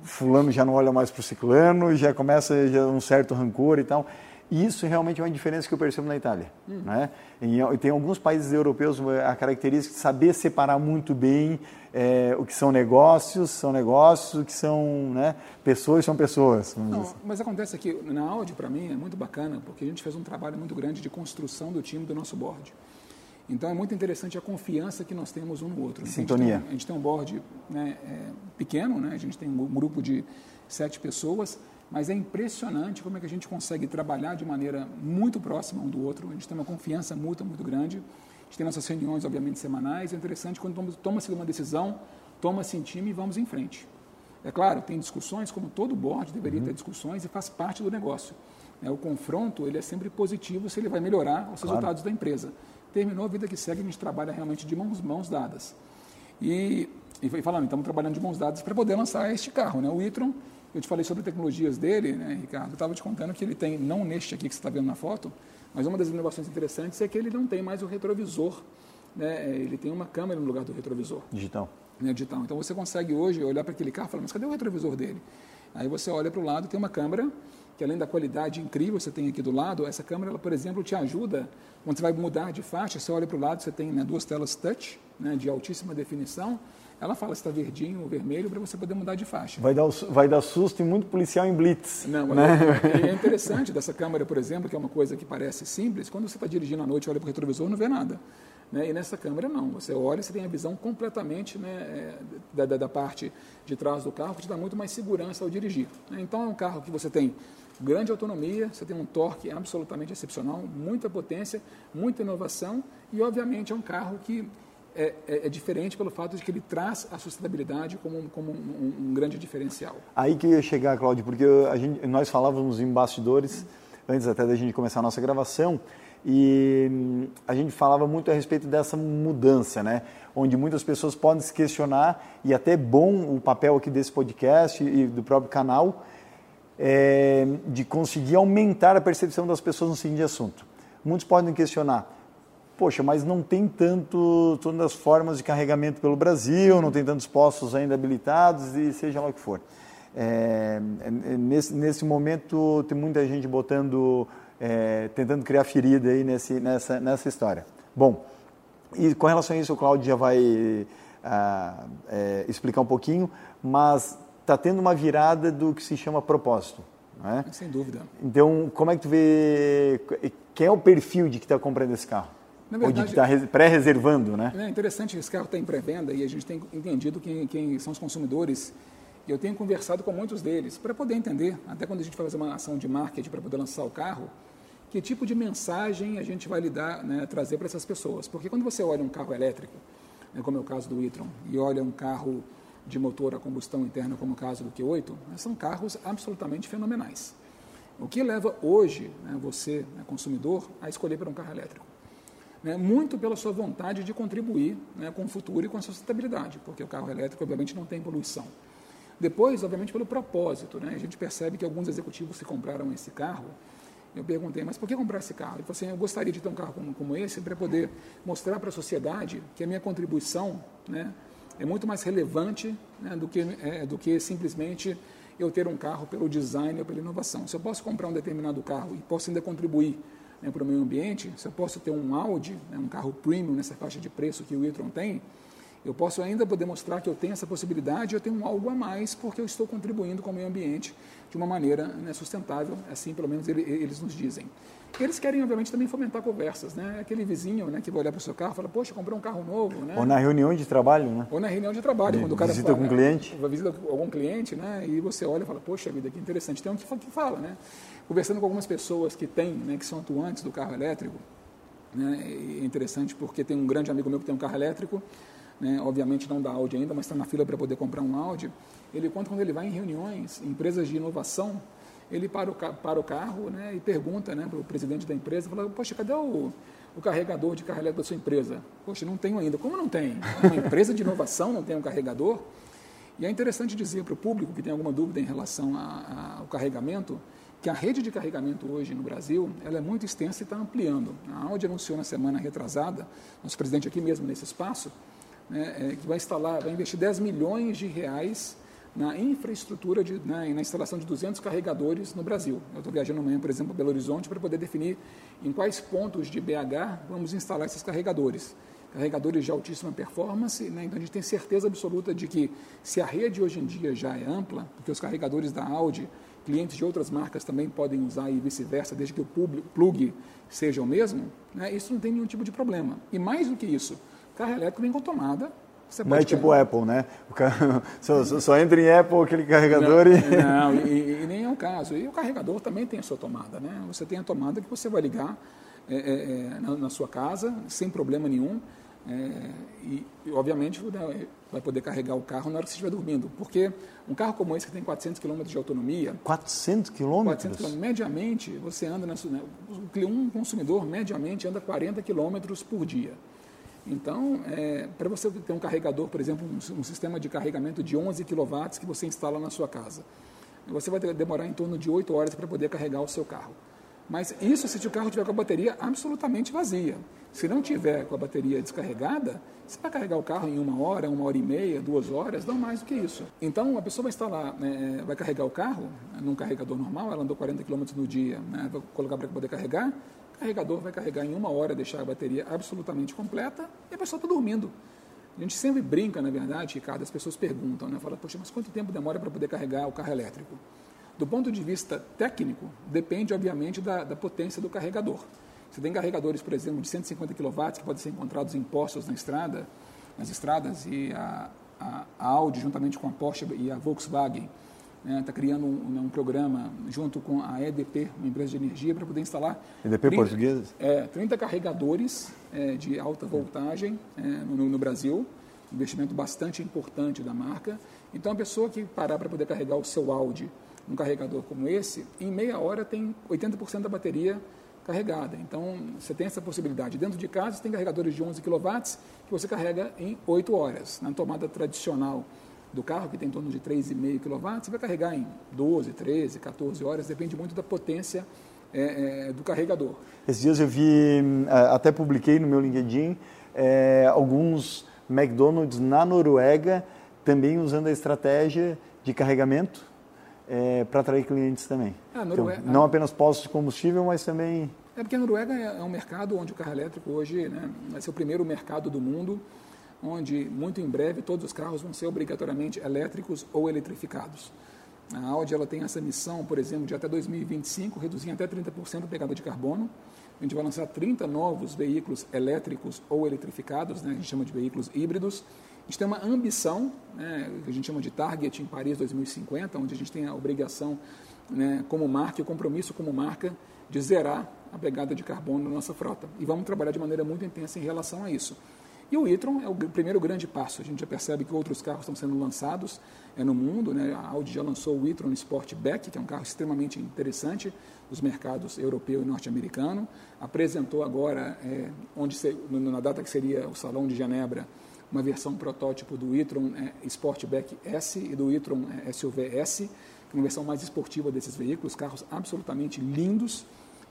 fulano já não olha mais para o ciclano, já começa já um certo rancor e tal. E isso realmente é uma diferença que eu percebo na Itália. Uhum. Né? E tem alguns países europeus a característica de saber separar muito bem é, o que são negócios, são negócios, o que são né, pessoas, são pessoas. Não, assim. Mas acontece aqui, na Audi, para mim, é muito bacana, porque a gente fez um trabalho muito grande de construção do time do nosso board. Então é muito interessante a confiança que nós temos um no outro. Sintonia. A gente tem, a gente tem um board né, é, pequeno, né? a gente tem um grupo de sete pessoas, mas é impressionante como é que a gente consegue trabalhar de maneira muito próxima um do outro. A gente tem uma confiança mútua muito grande. A gente tem nossas reuniões, obviamente, semanais. É interessante quando toma-se uma decisão, toma-se em time e vamos em frente. É claro, tem discussões, como todo board deveria uhum. ter discussões e faz parte do negócio. É, o confronto ele é sempre positivo se ele vai melhorar os claro. resultados da empresa. Terminou a vida que segue, a gente trabalha realmente de mãos, mãos dadas. E, e falando, estamos trabalhando de mãos dadas para poder lançar este carro. Né? O e-tron eu te falei sobre tecnologias dele, né, Ricardo? Eu estava te contando que ele tem, não neste aqui que você está vendo na foto, mas uma das inovações interessantes é que ele não tem mais o retrovisor. Né? Ele tem uma câmera no lugar do retrovisor. Digital. Né, digital. Então você consegue hoje olhar para aquele carro e falar, mas cadê o retrovisor dele? Aí você olha para o lado, tem uma câmera que além da qualidade incrível que você tem aqui do lado, essa câmera, ela, por exemplo, te ajuda, quando você vai mudar de faixa, você olha para o lado, você tem né, duas telas touch, né, de altíssima definição, ela fala se está verdinho ou vermelho para você poder mudar de faixa. Vai dar, vai dar susto e muito policial em blitz. Não, né? é, é interessante dessa câmera, por exemplo, que é uma coisa que parece simples, quando você está dirigindo à noite olha para o retrovisor, não vê nada. Né? E nessa câmera não, você olha e você tem a visão completamente né, é, da, da, da, parte de trás do carro, que te dá muito mais segurança ao dirigir. Né? Então é um carro que você tem grande autonomia, você tem um torque absolutamente excepcional, muita potência, muita inovação e obviamente é um carro que é, é, é, diferente pelo fato de que ele traz a sustentabilidade como, como um, um, grande diferencial. Aí que eu ia chegar, Cláudio, porque gente, nós falávamos em bastidores, antes até da gente começar a nossa gravação, e hum, a gente falava muito a respeito dessa mudança, né? Onde muitas pessoas podem se questionar, e até é bom o papel aqui desse podcast e do próprio canal, é, de conseguir aumentar a percepção das pessoas no seguinte assunto. Muitos podem questionar, poxa, mas não tem tanto, todas as formas de carregamento pelo Brasil, não tem tantos postos ainda habilitados e seja lá o que for. É, é, nesse, nesse momento tem muita gente botando, é, tentando criar ferida aí nesse, nessa, nessa história. Bom, E com relação a isso, o Claudio já vai ah, é, explicar um pouquinho, mas está tendo uma virada do que se chama propósito. Né? Sem dúvida. Então, como é que tu vê, quem é o perfil de que está comprando esse carro? Verdade, Ou de que está pré-reservando, né? É interessante esse carro está em pré-venda e a gente tem entendido quem, quem são os consumidores e eu tenho conversado com muitos deles para poder entender, até quando a gente vai fazer uma ação de marketing para poder lançar o carro, que tipo de mensagem a gente vai lidar, né, trazer para essas pessoas. Porque quando você olha um carro elétrico, né, como é o caso do e-tron, e olha um carro de motor a combustão interna, como o caso do Q8, né, são carros absolutamente fenomenais. O que leva hoje né, você, né, consumidor, a escolher para um carro elétrico? Né, muito pela sua vontade de contribuir né, com o futuro e com a sustentabilidade, porque o carro elétrico, obviamente, não tem poluição. Depois, obviamente, pelo propósito. Né, a gente percebe que alguns executivos que compraram esse carro eu perguntei, mas por que comprar esse carro? Ele falou assim, eu gostaria de ter um carro como, como esse para poder mostrar para a sociedade que a minha contribuição né, é muito mais relevante né, do, que, é, do que simplesmente eu ter um carro pelo design ou pela inovação. Se eu posso comprar um determinado carro e posso ainda contribuir né, para o meio ambiente, se eu posso ter um Audi, né, um carro premium nessa faixa de preço que o e-tron tem, eu posso ainda poder mostrar que eu tenho essa possibilidade, eu tenho algo a mais, porque eu estou contribuindo com o meio ambiente de uma maneira né, sustentável, assim pelo menos ele, eles nos dizem. Eles querem, obviamente, também fomentar conversas, né? Aquele vizinho né, que vai olhar para o seu carro e fala, poxa, comprei um carro novo, né? Ou na reunião de trabalho, né? Ou na reunião de trabalho, de, quando o cara visita algum cliente. Visita algum cliente, né? E você olha e fala, poxa vida, que interessante. Tem um que fala, né? Conversando com algumas pessoas que têm, né, que são atuantes do carro elétrico, né? É interessante porque tem um grande amigo meu que tem um carro elétrico, né? obviamente não da Audi ainda, mas está na fila para poder comprar um Audi. Ele conta quando ele vai em reuniões, em empresas de inovação, ele para o, para o carro né, e pergunta né, para o presidente da empresa, fala, poxa, cadê o, o carregador de carro elétrico da sua empresa? Poxa, não tenho ainda. Como não tem? Uma empresa de inovação não tem um carregador? E é interessante dizer para o público que tem alguma dúvida em relação ao carregamento, que a rede de carregamento hoje no Brasil ela é muito extensa e está ampliando. A Audi anunciou na semana retrasada, nosso presidente aqui mesmo nesse espaço, né, é, que vai instalar, vai investir 10 milhões de reais na infraestrutura de, né, na instalação de 200 carregadores no Brasil. Eu estou viajando amanhã, por exemplo, para Belo Horizonte para poder definir em quais pontos de BH vamos instalar esses carregadores. Carregadores de altíssima performance, né, então a gente tem certeza absoluta de que se a rede hoje em dia já é ampla, porque os carregadores da Audi, clientes de outras marcas também podem usar e vice-versa, desde que o plug seja o mesmo, né, isso não tem nenhum tipo de problema. E mais do que isso, carro elétrico vem com tomada, não é tipo Apple, né? Só, só, entra em Apple aquele carregador não, e... Não, e, e, nem é o caso. E o carregador também tem a sua tomada, né? Você tem a tomada que você vai ligar é, é, é na, na, sua casa, sem problema nenhum. É, e, obviamente, vai poder carregar o carro na hora que você estiver dormindo. Porque um carro como esse, que tem 400 km de autonomia... 400 km? 400 km. Mediamente, você anda... Na, né, um consumidor, mediamente, anda 40 km por dia. Então, é, para você ter um carregador, por exemplo, um, um, sistema de carregamento de 11 kW que você instala na sua casa, você vai demorar em torno de 8 horas para poder carregar o seu carro. Mas isso se o carro tiver com a bateria absolutamente vazia. Se não tiver com a bateria descarregada, você vai carregar o carro em uma hora, uma hora e meia, duas horas, não mais do que isso. Então, a pessoa vai instalar, é, vai carregar o carro num carregador normal, ela andou 40 km no dia, né, vai colocar para poder carregar, carregador vai carregar em uma hora, deixar a bateria absolutamente completa e a pessoa está dormindo. A gente sempre brinca, na verdade, Ricardo, as pessoas perguntam, né? Fala, poxa, mas quanto tempo demora para poder carregar o carro elétrico? Do ponto de vista técnico, depende, obviamente, da, da potência do carregador. Você tem carregadores, por exemplo, de 150 kW que podem ser encontrados em postos na estrada, nas estradas, e a, a, a Audi, juntamente com a Porsche e a Volkswagen, está né, tá criando um, né, um, programa junto com a EDP, uma empresa de energia, para poder instalar EDP 30, portuguesa? É, 30 carregadores é, de alta voltagem é, no, no, Brasil, investimento bastante importante da marca. Então, a pessoa que parar para poder carregar o seu Audi, um carregador como esse, em meia hora tem 80% da bateria carregada. Então, você tem essa possibilidade. Dentro de casa, você tem carregadores de 11 kW que você carrega em 8 horas. Na tomada tradicional, do carro, que tem em torno de 3,5 kW, você vai carregar em 12, 13, 14 horas, depende muito da potência é, é, do carregador. Esses dias eu vi, até publiquei no meu LinkedIn, é, alguns McDonald's na Noruega também usando a estratégia de carregamento é, para atrair clientes também. Ah, então, não apenas postos de combustível, mas também É porque a Noruega é, é um mercado onde o carro elétrico hoje né, vai ser o primeiro mercado do mundo onde muito em breve todos os carros vão ser obrigatoriamente elétricos ou eletrificados. A Audi ela tem essa missão, por exemplo, de até 2025 reduzir até 30% a pegada de carbono. A gente vai lançar 30 novos veículos elétricos ou eletrificados, né? a gente chama de veículos híbridos. A gente tem uma ambição, né, que a gente chama de Target em Paris 2050, onde a gente tem a obrigação né, como marca e o compromisso como marca de zerar a pegada de carbono na nossa frota. E vamos trabalhar de maneira muito intensa em relação a isso. E o e-tron é o primeiro grande passo. A gente já percebe que outros carros estão sendo lançados é, no mundo. Né? A Audi já lançou o e-tron Sportback, que é um carro extremamente interessante dos mercados europeu e norte-americano. Apresentou agora, é, onde na data que seria o Salão de Genebra, uma versão protótipo do e-tron é, Sportback S e do e-tron é, SUV S, que é uma versão mais esportiva desses veículos, carros absolutamente lindos,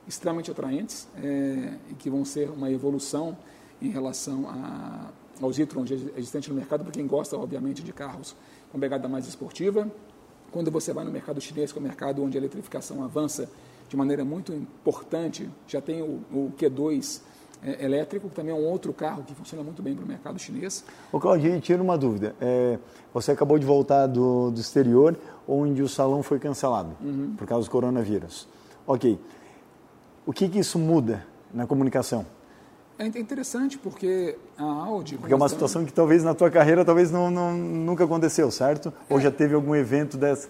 extremamente atraentes é, e que vão ser uma evolução em relação a, aos e-trons existentes no mercado, para quem gosta, obviamente, de carros com pegada mais esportiva. Quando você vai no mercado chinês, que é o mercado onde a eletrificação avança de maneira muito importante, já tem o, o Q2 é, elétrico, que também é um outro carro que funciona muito bem para o mercado chinês. O Claudinho, tira uma dúvida. É, você acabou de voltar do, do exterior, onde o salão foi cancelado uhum. por causa do coronavírus. Ok. O que, que isso muda na comunicação? É interessante porque a Audi... Porque é uma situação que talvez na tua carreira talvez não, não nunca aconteceu, certo? É. Ou já teve algum evento desse,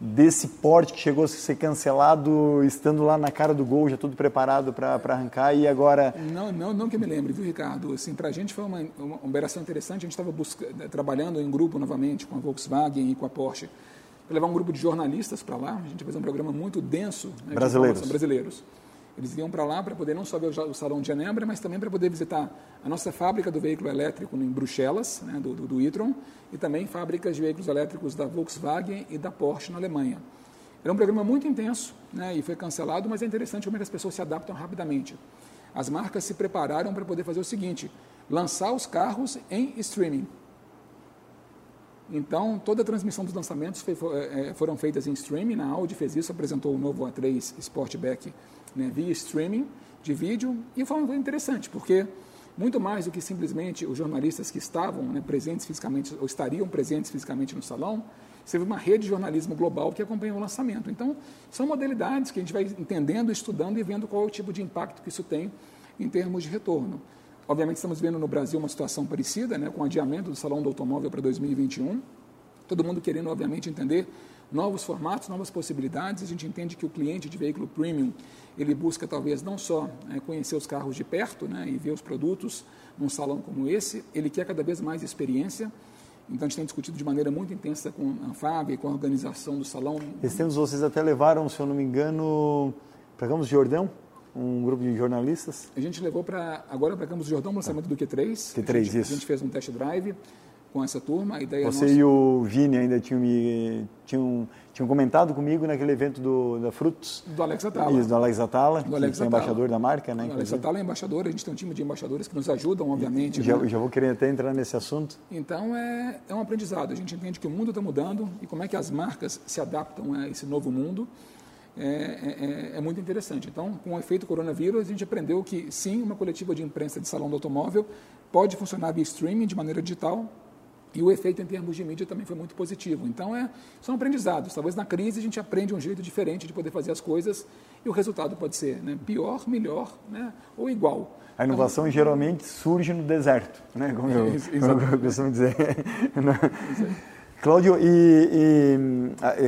desse porte que chegou a ser cancelado estando lá na cara do gol, já tudo preparado para arrancar e agora... Não, não, não que eu me lembre, viu, Ricardo? Assim, para a gente foi uma, uma, operação interessante, a gente estava trabalhando em grupo novamente com a Volkswagen e com a Porsche para levar um grupo de jornalistas para lá, a gente fez um programa muito denso... Né, brasileiros. brasileiros eles iam para lá para poder não só ver o Salão de Genebra, mas também para poder visitar a nossa fábrica do veículo elétrico em Bruxelas, né, do, do, do e-tron, e também fábricas de veículos elétricos da Volkswagen e da Porsche na Alemanha. Era um programa muito intenso né, e foi cancelado, mas é interessante como é as pessoas se adaptam rapidamente. As marcas se prepararam para poder fazer o seguinte: lançar os carros em streaming. Então, toda a transmissão dos lançamentos foi, é, foram feitas em streaming. A Audi fez isso, apresentou o novo A3 Sportback né, via streaming de vídeo e foi interessante, porque muito mais do que simplesmente os jornalistas que estavam né, presentes fisicamente ou estariam presentes fisicamente no salão, você uma rede de jornalismo global que acompanha o lançamento. Então, são modalidades que a gente vai entendendo, estudando e vendo qual é o tipo de impacto que isso tem em termos de retorno. Obviamente, estamos vendo no Brasil uma situação parecida, né, com o adiamento do Salão do Automóvel para 2021. Todo mundo querendo, obviamente, entender novos formatos, novas possibilidades. A gente entende que o cliente de veículo premium ele busca talvez não só é, conhecer os carros de perto né, e ver os produtos num salão como esse, ele quer cada vez mais experiência. Então a gente tem discutido de maneira muito intensa com a FAB e com a organização do salão. Esses tempos vocês até levaram, se eu não me engano, para Campos de Jordão, um grupo de jornalistas? A gente levou para agora para Campos de Jordão o lançamento do Q3. Q3, a gente, isso. A gente fez um test drive com essa turma. A ideia Você nossa... e o Vini ainda tinham, me, tinham, tinham comentado comigo naquele evento do, da Frutos. Do Alex Atala. Isso, do Alex Atala, do Alex que é embaixador da marca, né? O Alex Atala é embaixador, a gente tem um time de embaixadores que nos ajudam, obviamente. Já, né? já vou querer até entrar nesse assunto. Então, é, é um aprendizado. A gente entende que o mundo está mudando e como é que as marcas se adaptam a esse novo mundo. É, é, é, muito interessante. Então, com o efeito coronavírus, a gente aprendeu que sim, uma coletiva de imprensa de salão do automóvel pode funcionar via streaming de maneira digital, e o efeito em termos de mídia também foi muito positivo. Então, é, são aprendizados. Talvez na crise a gente aprende um jeito diferente de poder fazer as coisas e o resultado pode ser né, pior, melhor né, ou igual. A inovação então, geralmente surge no deserto, né, como, eu, como eu costumo dizer. Cláudio, e,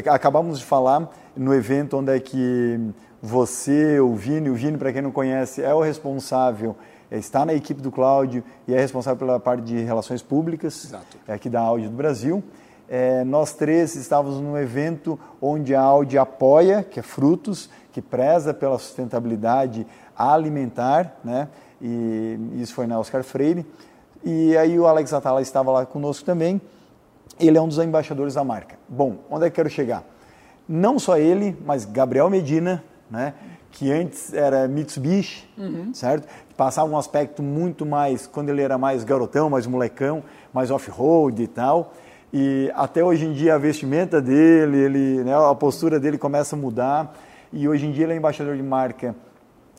e, acabamos de falar no evento onde é que você, o Vini, o Vini, para quem não conhece, é o responsável está na equipe do Cláudio e é responsável pela parte de relações públicas Exato. É, aqui da Audi do Brasil. É, nós três estávamos num evento onde a Audi apoia, que é Frutos, que preza pela sustentabilidade alimentar, né? E isso foi na Oscar Freire. E aí o Alex Atala estava lá conosco também. Ele é um dos embaixadores da marca. Bom, onde é que eu quero chegar? Não só ele, mas Gabriel Medina, né? Que antes era Mitsubishi, uhum. certo? Passava um aspecto muito mais, quando ele era mais garotão, mais molecão, mais off-road e tal. E até hoje em dia a vestimenta dele, ele, né, a postura dele começa a mudar. E hoje em dia ele é embaixador de marca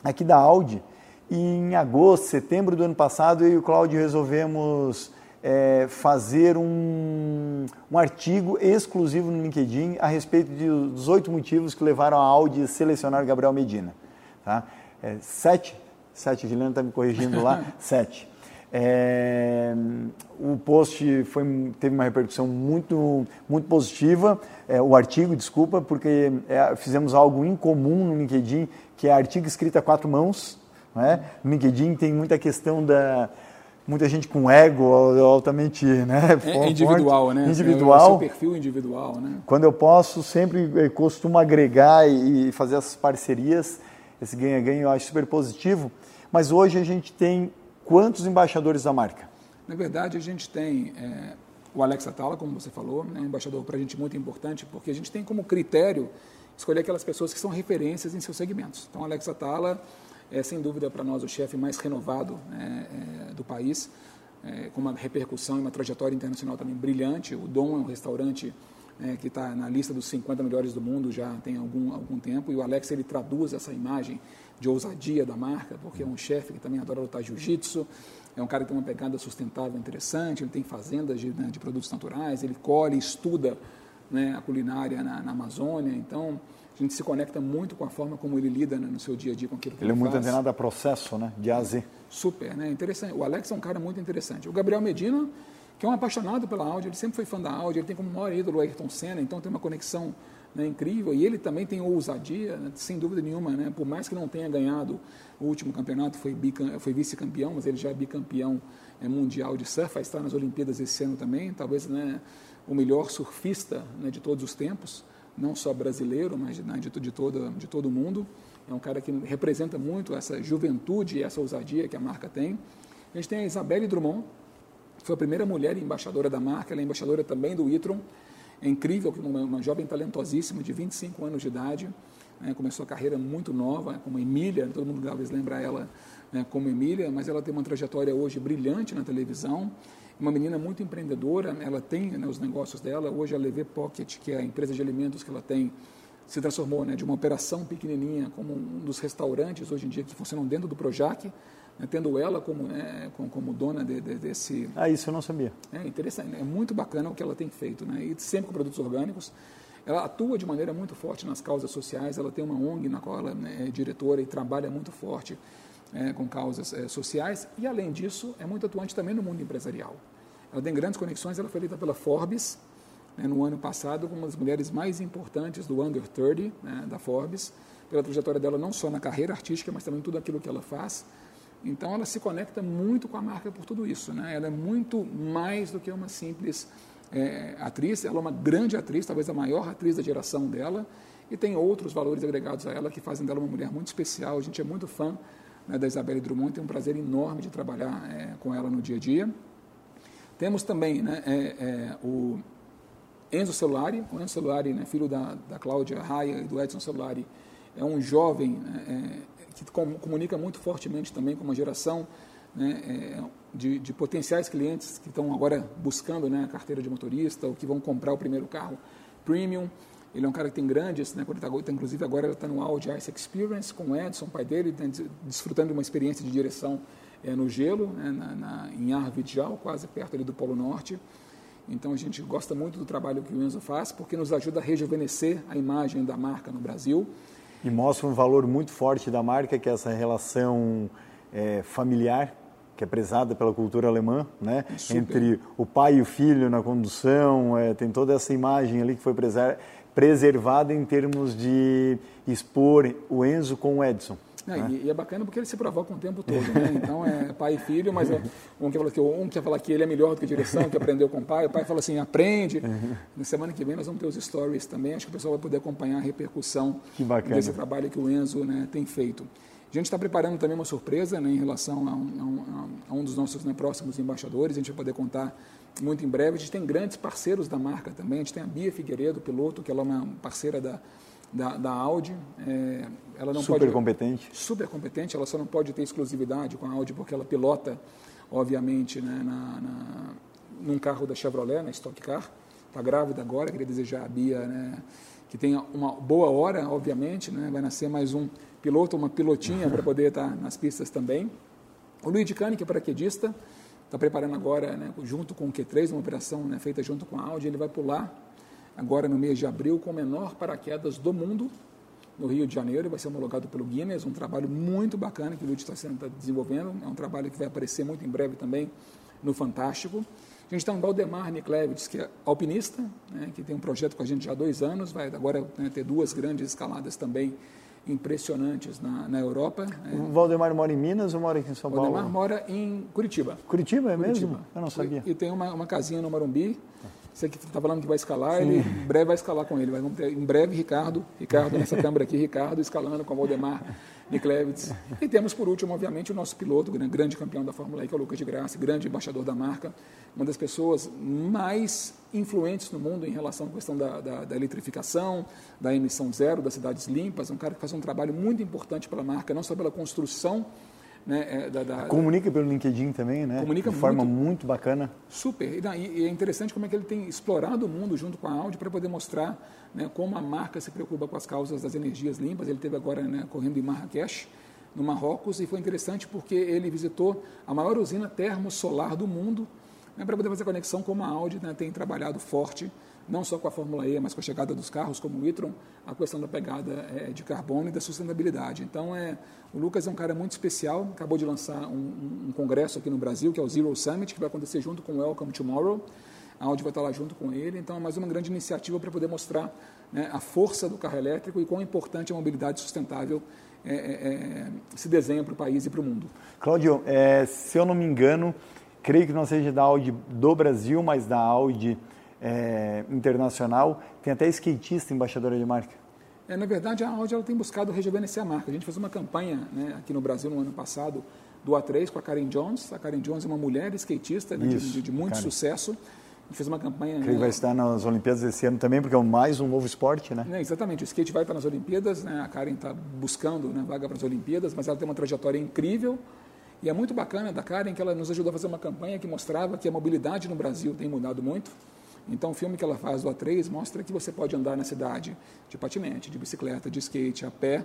aqui da Audi. E em agosto, setembro do ano passado, eu e o Cláudio resolvemos é, fazer um, um artigo exclusivo no LinkedIn a respeito de, dos oito motivos que levaram a Audi a selecionar Gabriel Medina. Tá? É, sete, sete, Juliana está me corrigindo lá, sete. É, o post foi, teve uma repercussão muito, muito positiva, é, o artigo, desculpa, porque é, fizemos algo incomum no LinkedIn, que é artigo escrito a quatro mãos. Né? No LinkedIn tem muita questão da, muita gente com ego altamente né, é individual, né? Individual. É o perfil individual, né? Quando eu posso, sempre eh, costumo agregar e fazer essas parcerias. Esse ganha-ganha eu acho super positivo. Mas hoje a gente tem Quantos embaixadores da marca? Na verdade, a gente tem é, o Alex Atala, como você falou, né, um embaixador para a gente muito importante, porque a gente tem como critério escolher aquelas pessoas que são referências em seus segmentos. Então, o Alex Atala é, sem dúvida, para nós, o chefe mais renovado né, é, do país, é, com uma repercussão e uma trajetória internacional também brilhante. O Dom é um restaurante é, que está na lista dos 50 melhores do mundo já tem algum, algum tempo, e o Alex ele traduz essa imagem de ousadia da marca, porque é um chefe que também adora lutar jiu-jitsu, é um cara que tem uma pegada sustentável interessante, ele tem fazendas de, né, de produtos naturais, ele colhe, estuda né, a culinária na, na, Amazônia, então a gente se conecta muito com a forma como ele lida né, no seu dia a dia com aquilo que ele, ele é muito faz. antenado a processo, né, de A a Z. Super, né, interessante. O Alex é um cara muito interessante. O Gabriel Medina, que é um apaixonado pela Audi, ele sempre foi fã da Audi, ele tem como maior ídolo o Ayrton Senna, então tem uma conexão né, incrível. E ele também tem ousadia, né, sem dúvida nenhuma, né, por mais que não tenha ganhado o último campeonato, foi, foi vice-campeão, mas ele já é bicampeão é, mundial de surf, vai estar nas Olimpíadas esse ano também, talvez né, o melhor surfista né, de todos os tempos, não só brasileiro, mas né, de, de, todo, de todo mundo. É um cara que representa muito essa juventude e essa ousadia que a marca tem. A gente tem a Isabelle Drummond, foi a primeira mulher embaixadora da marca, ela é embaixadora também do e-tron, é incrível, uma, uma jovem talentosíssima, de 25 anos de idade, né, começou a carreira muito nova, como Emília, todo mundo talvez lembra ela né, como Emília, mas ela tem uma trajetória hoje brilhante na televisão, uma menina muito empreendedora, ela tem né, os negócios dela, hoje a Leve Pocket, que é a empresa de alimentos que ela tem, se transformou né, de uma operação pequenininha como um dos restaurantes hoje em dia que funcionam dentro do Projac, né, tendo ela como, né, como, como, dona de, de, desse... Ah, isso eu não sabia. É interessante, é muito bacana o que ela tem feito, né, e sempre com produtos orgânicos. Ela atua de maneira muito forte nas causas sociais, ela tem uma ONG na qual ela né, é diretora e trabalha muito forte é, com causas é, sociais, e além disso, é muito atuante também no mundo empresarial. Ela tem grandes conexões, ela foi eleita pela Forbes, né, no ano passado, como uma das mulheres mais importantes do Under 30, né, da Forbes, pela trajetória dela não só na carreira artística, mas também tudo aquilo que ela faz. Então ela se conecta muito com a marca por tudo isso. Né? Ela é muito mais do que uma simples é, atriz, ela é uma grande atriz, talvez a maior atriz da geração dela, e tem outros valores agregados a ela que fazem dela uma mulher muito especial. A gente é muito fã né, da Isabelle Drummond, tem um prazer enorme de trabalhar é, com ela no dia a dia. Temos também né, é, é o Enzo Celulari, o Enzo Celulari, né, filho da, da Cláudia Raia e do Edson Celulari, é um jovem né, é, que comunica muito fortemente também com uma geração né, é, de, de, potenciais clientes que estão agora buscando né, a carteira de motorista ou que vão comprar o primeiro carro premium. Ele é um cara que tem grandes, né, ele tá, inclusive agora ele está no Audi Ice Experience com o Edson, pai dele, tá desfrutando de uma experiência de direção é, no gelo, né, na, na, em Arvidjal, quase perto ali do Polo Norte. Então a gente gosta muito do trabalho que o Enzo faz, porque nos ajuda a rejuvenescer a imagem da marca no Brasil. E mostra um valor muito forte da marca, que é essa relação é, familiar, que é prezada pela cultura alemã, né? Entre o pai e o filho na condução, é, tem toda essa imagem ali que foi preservada em termos de expor o Enzo com o Edson. É, né? e, e, é bacana porque ele se provoca o tempo todo, né? Então é pai e filho, mas é, um, quer falar que, um quer falar que ele é melhor do que a direção, que aprendeu com o pai, o pai fala assim, aprende. Uhum. Na semana que vem nós vamos ter os stories também, acho que o pessoal vai poder acompanhar a repercussão desse trabalho que o Enzo né, tem feito. A gente está preparando também uma surpresa né, em relação a um, a um, a um dos nossos né, próximos embaixadores, a gente vai poder contar muito em breve. A gente tem grandes parceiros da marca também, a gente tem a Bia Figueiredo, piloto, que ela é uma parceira da, da, da Audi. É, ela não super pode, competente. Super competente, ela só não pode ter exclusividade com a Audi porque ela pilota, obviamente, né, na, na, num carro da Chevrolet, na Stock Car. Está grávida agora, queria desejar a Bia né, que tenha uma boa hora, obviamente, né, vai nascer mais um piloto, uma pilotinha para poder estar tá nas pistas também. O Luiz Cane, que é paraquedista, está preparando agora, né, junto com o Q3, uma operação né, feita junto com a Audi, ele vai pular agora no mês de abril com o menor paraquedas do mundo, no Rio de Janeiro, vai ser homologado pelo Guinness, um trabalho muito bacana que o Luiz está tá desenvolvendo, é um trabalho que vai aparecer muito em breve também no Fantástico. A gente tem o Valdemar Niklevich, que é alpinista, né, que tem um projeto com a gente já há dois anos, vai agora né, ter duas grandes escaladas também impressionantes na, na Europa. É. O Valdemar mora em Minas ou mora aqui em São Paulo? O Valdemar mora em Curitiba. Curitiba é Curitiba. mesmo? Eu não sabia. E tem uma, uma casinha no Marumbi. Você que está falando que vai escalar, Sim. ele em breve vai escalar com ele. Vamos ter, em breve, Ricardo, Ricardo, nessa câmera aqui, Ricardo escalando com o Valdemar Niklevitz. E temos, por último, obviamente, o nosso piloto, grande campeão da Fórmula E, que é o Lucas de Graça, grande embaixador da marca, uma das pessoas mais influentes no mundo em relação à questão da, da, da eletrificação, da emissão zero, das cidades limpas, um cara que faz um trabalho muito importante pela marca, não só pela construção né, é, da, da, Comunica pelo LinkedIn também, né? Comunica de forma muito, muito bacana. Super. E, e, é interessante como é que ele tem explorado o mundo junto com a Audi para poder mostrar né, como a marca se preocupa com as causas das energias limpas. Ele teve agora né, correndo em Marrakech, no Marrocos, e foi interessante porque ele visitou a maior usina termosolar do mundo né, para poder fazer conexão como a Audi né, tem trabalhado forte não só com a Fórmula E, mas com a chegada dos carros como o e-tron, a questão da pegada é, de carbono e da sustentabilidade. Então, é, o Lucas é um cara muito especial, acabou de lançar um, um, congresso aqui no Brasil, que é o Zero Summit, que vai acontecer junto com o Welcome Tomorrow, Audi vai estar lá junto com ele, então é mais uma grande iniciativa para poder mostrar né, a força do carro elétrico e quão importante a mobilidade sustentável é, é, é se desenha para o país e para o mundo. Cláudio, é, se eu não me engano, creio que não seja da Audi do Brasil, mas da Audi é, internacional, tem até skatista embaixadora de marca. É, na verdade, a Audi ela tem buscado rejuvenescer a marca. A gente fez uma campanha né, aqui no Brasil no ano passado do A3 com a Karen Jones. A Karen Jones é uma mulher skatista né, de, de, muito Karen. sucesso. A gente fez uma campanha. Que né, vai estar nas Olimpíadas esse ano também, porque é mais um novo esporte, né? É, exatamente. O skate vai estar nas Olimpíadas, né? a Karen está buscando né, vaga para as Olimpíadas, mas ela tem uma trajetória incrível. E é muito bacana da Karen que ela nos ajudou a fazer uma campanha que mostrava que a mobilidade no Brasil tem mudado muito. Então, o filme que ela faz do A3 mostra que você pode andar na cidade de patinete, de bicicleta, de skate, a pé.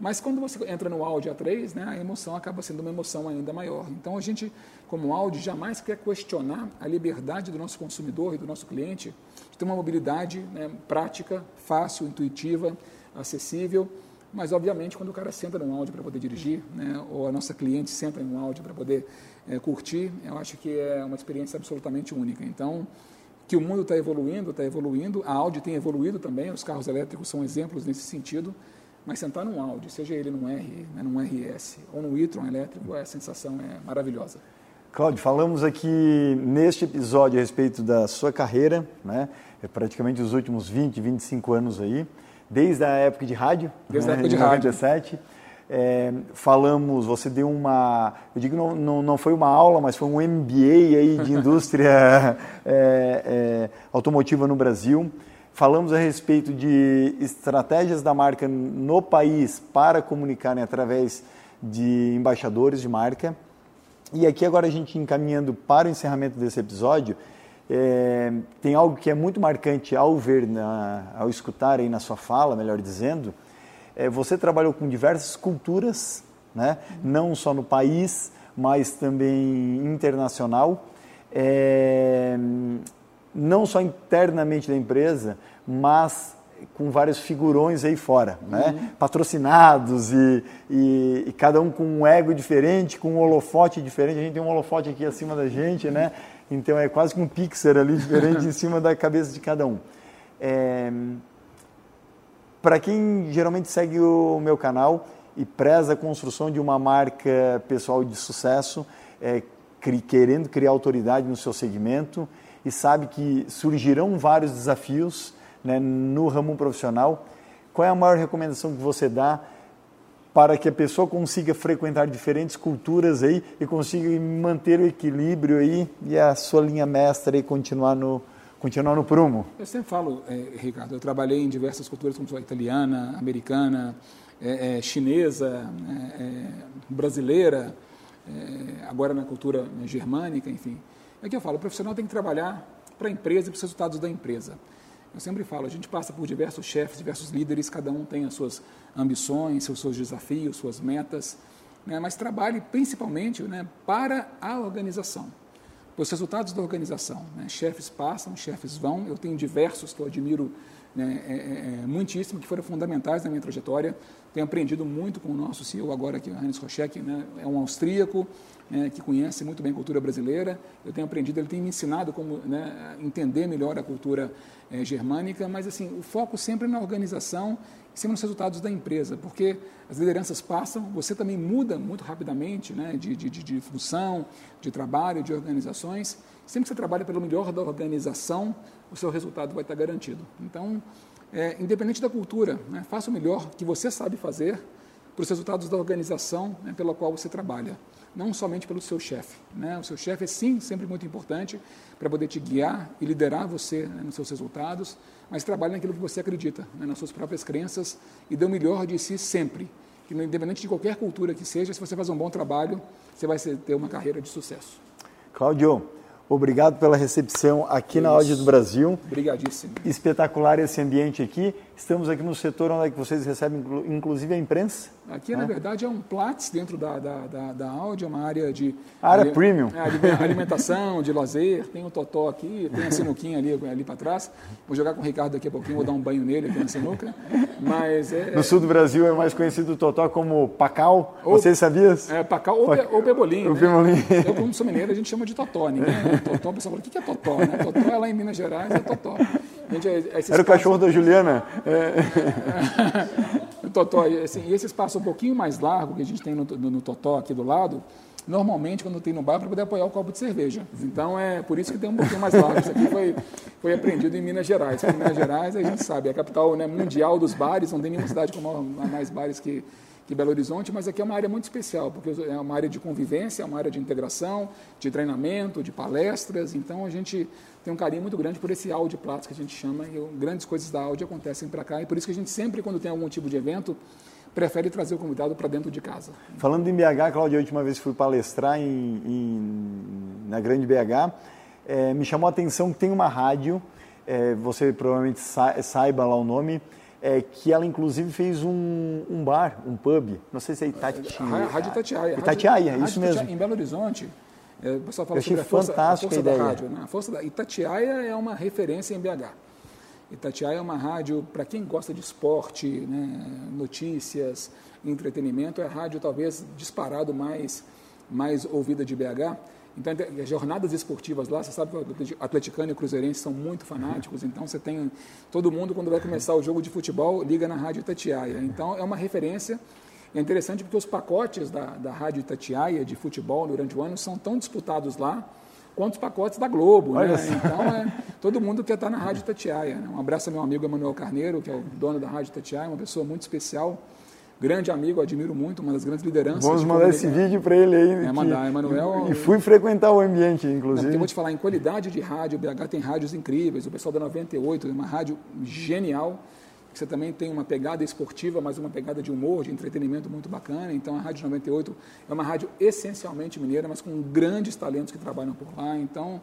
Mas quando você entra no Audi A3, né, a emoção acaba sendo uma emoção ainda maior. Então, a gente, como Audi, jamais quer questionar a liberdade do nosso consumidor e do nosso cliente de ter uma mobilidade né, prática, fácil, intuitiva, acessível. Mas, obviamente, quando o cara senta no Audi para poder dirigir, né, ou a nossa cliente senta em um Audi para poder é, curtir, eu acho que é uma experiência absolutamente única. Então, que o mundo está evoluindo, está evoluindo, a Audi tem evoluído também, os carros elétricos são exemplos nesse sentido, mas sentar num Audi, seja ele num R, né, num RS ou num e-tron elétrico, a sensação é maravilhosa. Cláudio, falamos aqui neste episódio a respeito da sua carreira, né? É praticamente os últimos 20, 25 anos aí, desde a época de rádio, desde né? a época de 97. rádio. É, falamos, você deu uma, eu digo não, não, não, foi uma aula, mas foi um MBA aí de indústria é, é, automotiva no Brasil. Falamos a respeito de estratégias da marca no país para comunicarem através de embaixadores de marca. E aqui agora a gente encaminhando para o encerramento desse episódio, é, tem algo que é muito marcante ao ver, na, ao escutar aí na sua fala, melhor dizendo, você trabalhou com diversas culturas, né? não só no país, mas também internacional. É, não só internamente da empresa, mas com vários figurões aí fora, né? Uhum. patrocinados e, e, e, cada um com um ego diferente, com um holofote diferente. A gente tem um holofote aqui acima da gente, né? Então é quase que um pixel ali diferente em cima da cabeça de cada um. É, para quem geralmente segue o meu canal e preza a construção de uma marca pessoal de sucesso, é, querendo criar autoridade no seu segmento e sabe que surgirão vários desafios né, no ramo profissional, qual é a maior recomendação que você dá para que a pessoa consiga frequentar diferentes culturas aí e consiga manter o equilíbrio aí e a sua linha mestra e continuar no, continuar no prumo? Eu sempre falo, é, Ricardo, eu trabalhei em diversas culturas, como a italiana, americana, é, é, chinesa, né, é, brasileira, é, agora na cultura né, germânica, enfim. É que eu falo, o profissional tem que trabalhar para a empresa e para os resultados da empresa. Eu sempre falo, a gente passa por diversos chefes, diversos líderes, cada um tem as suas ambições, seus, seus desafios, suas metas, né? mas trabalhe principalmente né, para a organização, os resultados da organização. Né? Chefes passam, chefes vão, eu tenho diversos que eu admiro né, é, é, é, muitíssimo, que foram fundamentais na minha trajetória. Tenho aprendido muito com o nosso CEO agora, que é o Heinz Roschek, né, é um austríaco, né, que conhece muito bem a cultura brasileira. Eu tenho aprendido, ele tem me ensinado como né, entender melhor a cultura é, germânica, mas assim, o foco sempre na organização sempre nos resultados da empresa, porque as lideranças passam, você também muda muito rapidamente né, de, de, de função, de trabalho, de organizações. Sempre que você trabalha pelo melhor da organização, o seu resultado vai estar garantido. Então, é, independente da cultura, né, faça o melhor que você sabe fazer para os resultados da organização né, pela qual você trabalha, não somente pelo seu chefe. Né? O seu chefe é sim sempre muito importante para poder te guiar e liderar você né, nos seus resultados, mas trabalhe naquilo que você acredita, né, nas suas próprias crenças e dê o melhor de si sempre. Que independente de qualquer cultura que seja, se você faz um bom trabalho, você vai ter uma carreira de sucesso. Cláudio, Obrigado pela recepção aqui Isso. na Audi do Brasil. Obrigadíssimo. Espetacular esse ambiente aqui. Estamos aqui no setor onde é que vocês recebem, inclusive, a imprensa. Aqui, né? na verdade, é um Platts dentro da, da, da, da Audi, é uma área de... A área premium. É, alimentação, de lazer. Tem o Totó aqui, tem a sinuquinha ali, ali para trás. Vou jogar com o Ricardo daqui a pouquinho, vou dar um banho nele aqui na sinuca. Mas é... No sul do Brasil é mais conhecido o Totó como Pacal. Ou, Vocês sabiam? É, Pacal ou, ou Pebolim. O né? Eu, como sou mineiro, a gente chama de Totó. Ninguém, né? Totó, o pessoal fala, o que é Totó? Né? Totó é lá em Minas Gerais, é Totó. Gente, é, é Era o cachorro da Juliana. É. Totó, assim, esse espaço um pouquinho mais largo que a gente tem no, no, no Totó aqui do lado, normalmente quando tem no bar para poder apoiar o copo de cerveja. Então é por isso que tem um pouquinho mais largo. Isso aqui foi, foi aprendido em Minas Gerais. Em Minas Gerais a gente sabe, é a capital né, mundial dos bares, não tem nenhuma cidade com mais bares que, que Belo Horizonte, mas aqui é uma área muito especial, porque é uma área de convivência, é uma área de integração, de treinamento, de palestras. Então a gente tem um carinho muito grande por esse Audi Platos que a gente chama, e grandes coisas da Audi acontecem para cá, e por isso que a gente sempre, quando tem algum tipo de evento, prefere trazer o convidado para dentro de casa. Falando em BH, Cláudia, a última vez que fui palestrar em, em, na grande BH, é, me chamou a atenção que tem uma rádio, é, você provavelmente sa saiba lá o nome, é, que ela inclusive fez um, um, bar, um pub, não sei se é Itatiaia. Rádio Itatiaia. Itatiaia, Rádio, isso mesmo. Em Belo Horizonte, é, o pessoal fala Eu sobre a força, a força da rádio. Né? A força da Itatiaia é uma referência em BH. Itatiaia é uma rádio para quem gosta de esporte, né, notícias, entretenimento, é a rádio talvez disparado mais, mais ouvida de BH. Então, as jornadas esportivas lá, você sabe que o atleticano e o cruzeirense são muito fanáticos, então você tem todo mundo, quando vai começar o jogo de futebol, liga na rádio Itatiaia. Então, é uma referência é interessante porque os pacotes da, da Rádio Itatiaia de futebol durante o ano são tão disputados lá quanto os pacotes da Globo. Né? Então, é, todo mundo quer estar na Rádio Itatiaia. Né? Um abraço ao meu amigo Emanuel Carneiro, que é o dono da Rádio Itatiaia, uma pessoa muito especial. Grande amigo, admiro muito, uma das grandes lideranças. Vamos mandar esse vídeo para ele aí. É, mandar, Emanuel. E fui frequentar o ambiente, inclusive. Não, eu vou te falar, em qualidade de rádio, o BH tem rádios incríveis. O pessoal da 98 é uma rádio genial você também tem uma pegada esportiva, mas uma pegada de humor, de entretenimento muito bacana. Então a Rádio 98 é uma rádio essencialmente mineira, mas com grandes talentos que trabalham por lá. Então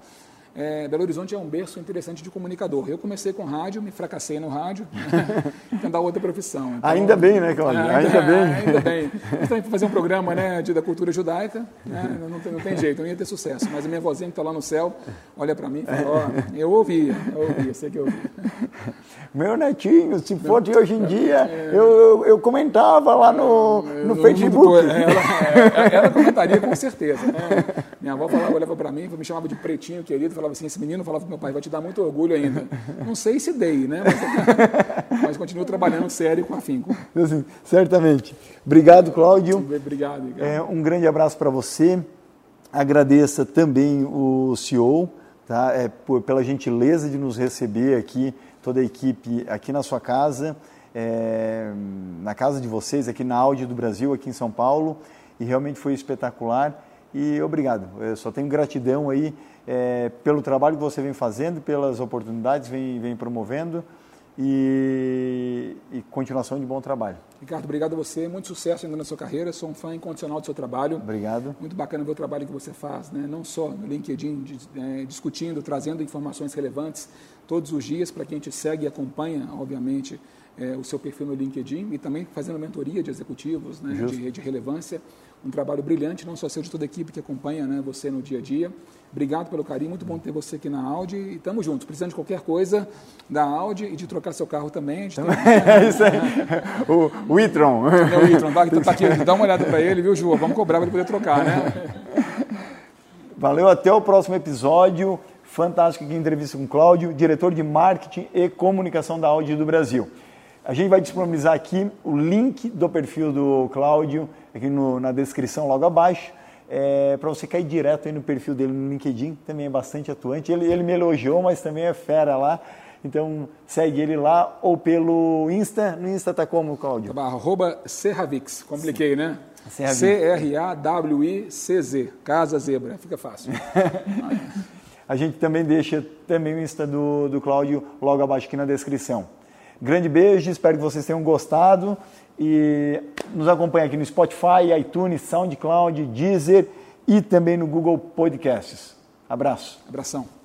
é, Belo Horizonte é um berço interessante de comunicador. Eu comecei com rádio, me fracassei no rádio, tentar outra profissão. Então, ainda bem, né, Cláudio? Ainda, ainda bem. Ainda bem. Mas fazer um programa né, de, da cultura judaica, né, não, tem, não, tem, jeito, não ia ter sucesso. Mas a minha vozinha que está lá no céu, olha para mim e fala, ó, eu ouvia, eu ouvia, sei que eu ouvia. Meu netinho, se for de hoje em dia, é, eu, eu, eu, comentava lá no, no, no Facebook. ela, ela, ela, comentaria com certeza. Né? Minha avó falava, olhava para mim, me chamava de pretinho querido, falava assim, esse menino falava para meu pai, vai te dar muito orgulho ainda. Não sei se dei, né? Mas, mas continuo trabalhando sério com afinco. Assim, certamente. Obrigado, Cláudio. Obrigado. É, um grande abraço para você. Agradeça também o CEO, tá? É, por, pela gentileza de nos receber aqui, toda a equipe aqui na sua casa, é, na casa de vocês, aqui na Audi do Brasil, aqui em São Paulo. E realmente foi espetacular. E obrigado. Eu só tenho gratidão aí é, pelo trabalho que você vem fazendo, pelas oportunidades que vem, vem promovendo. e, e continuação de bom trabalho. Ricardo, obrigado a você, muito sucesso ainda na sua carreira, sou um fã incondicional do seu trabalho. Obrigado. Muito bacana ver o trabalho que você faz, né? não só no LinkedIn, é, discutindo, trazendo informações relevantes todos os dias para quem te segue e acompanha, obviamente, é, o seu perfil no LinkedIn e também fazendo mentoria de executivos né, de, de, relevância. Um trabalho brilhante, não só seu, de toda a equipe que acompanha né, você no dia a dia. Obrigado pelo carinho, muito bom ter você aqui na Audi e estamos juntos. Precisando de qualquer coisa da Audi e de trocar seu carro também. também é isso aí. O, o e-tron. É o e-tron, tá, tá aqui, dá uma olhada para ele, viu, Ju? Vamos cobrar para ele poder trocar, né? Valeu, até o próximo episódio. Fantástico aqui, entrevista com o Cláudio, diretor de marketing e comunicação da Audi do Brasil. A gente vai disponibilizar aqui o link do perfil do Cláudio, aqui no, na descrição logo abaixo, é, para você cair direto aí no perfil dele no LinkedIn, também é bastante atuante. Ele, ele me elogiou, mas também é fera lá. Então segue ele lá ou pelo Insta. No Insta tá como, Cláudio? Tá, arroba Serravix. Compliquei, né? C-R-A-W-I-C-Z. Casa Zebra. Fica fácil. A gente também deixa também o Insta do, do Cláudio logo abaixo aqui na descrição. Grande beijo, espero que vocês tenham gostado e nos acompanhe aqui no Spotify, iTunes, SoundCloud, Deezer e também no Google Podcasts. Abraço. Abração.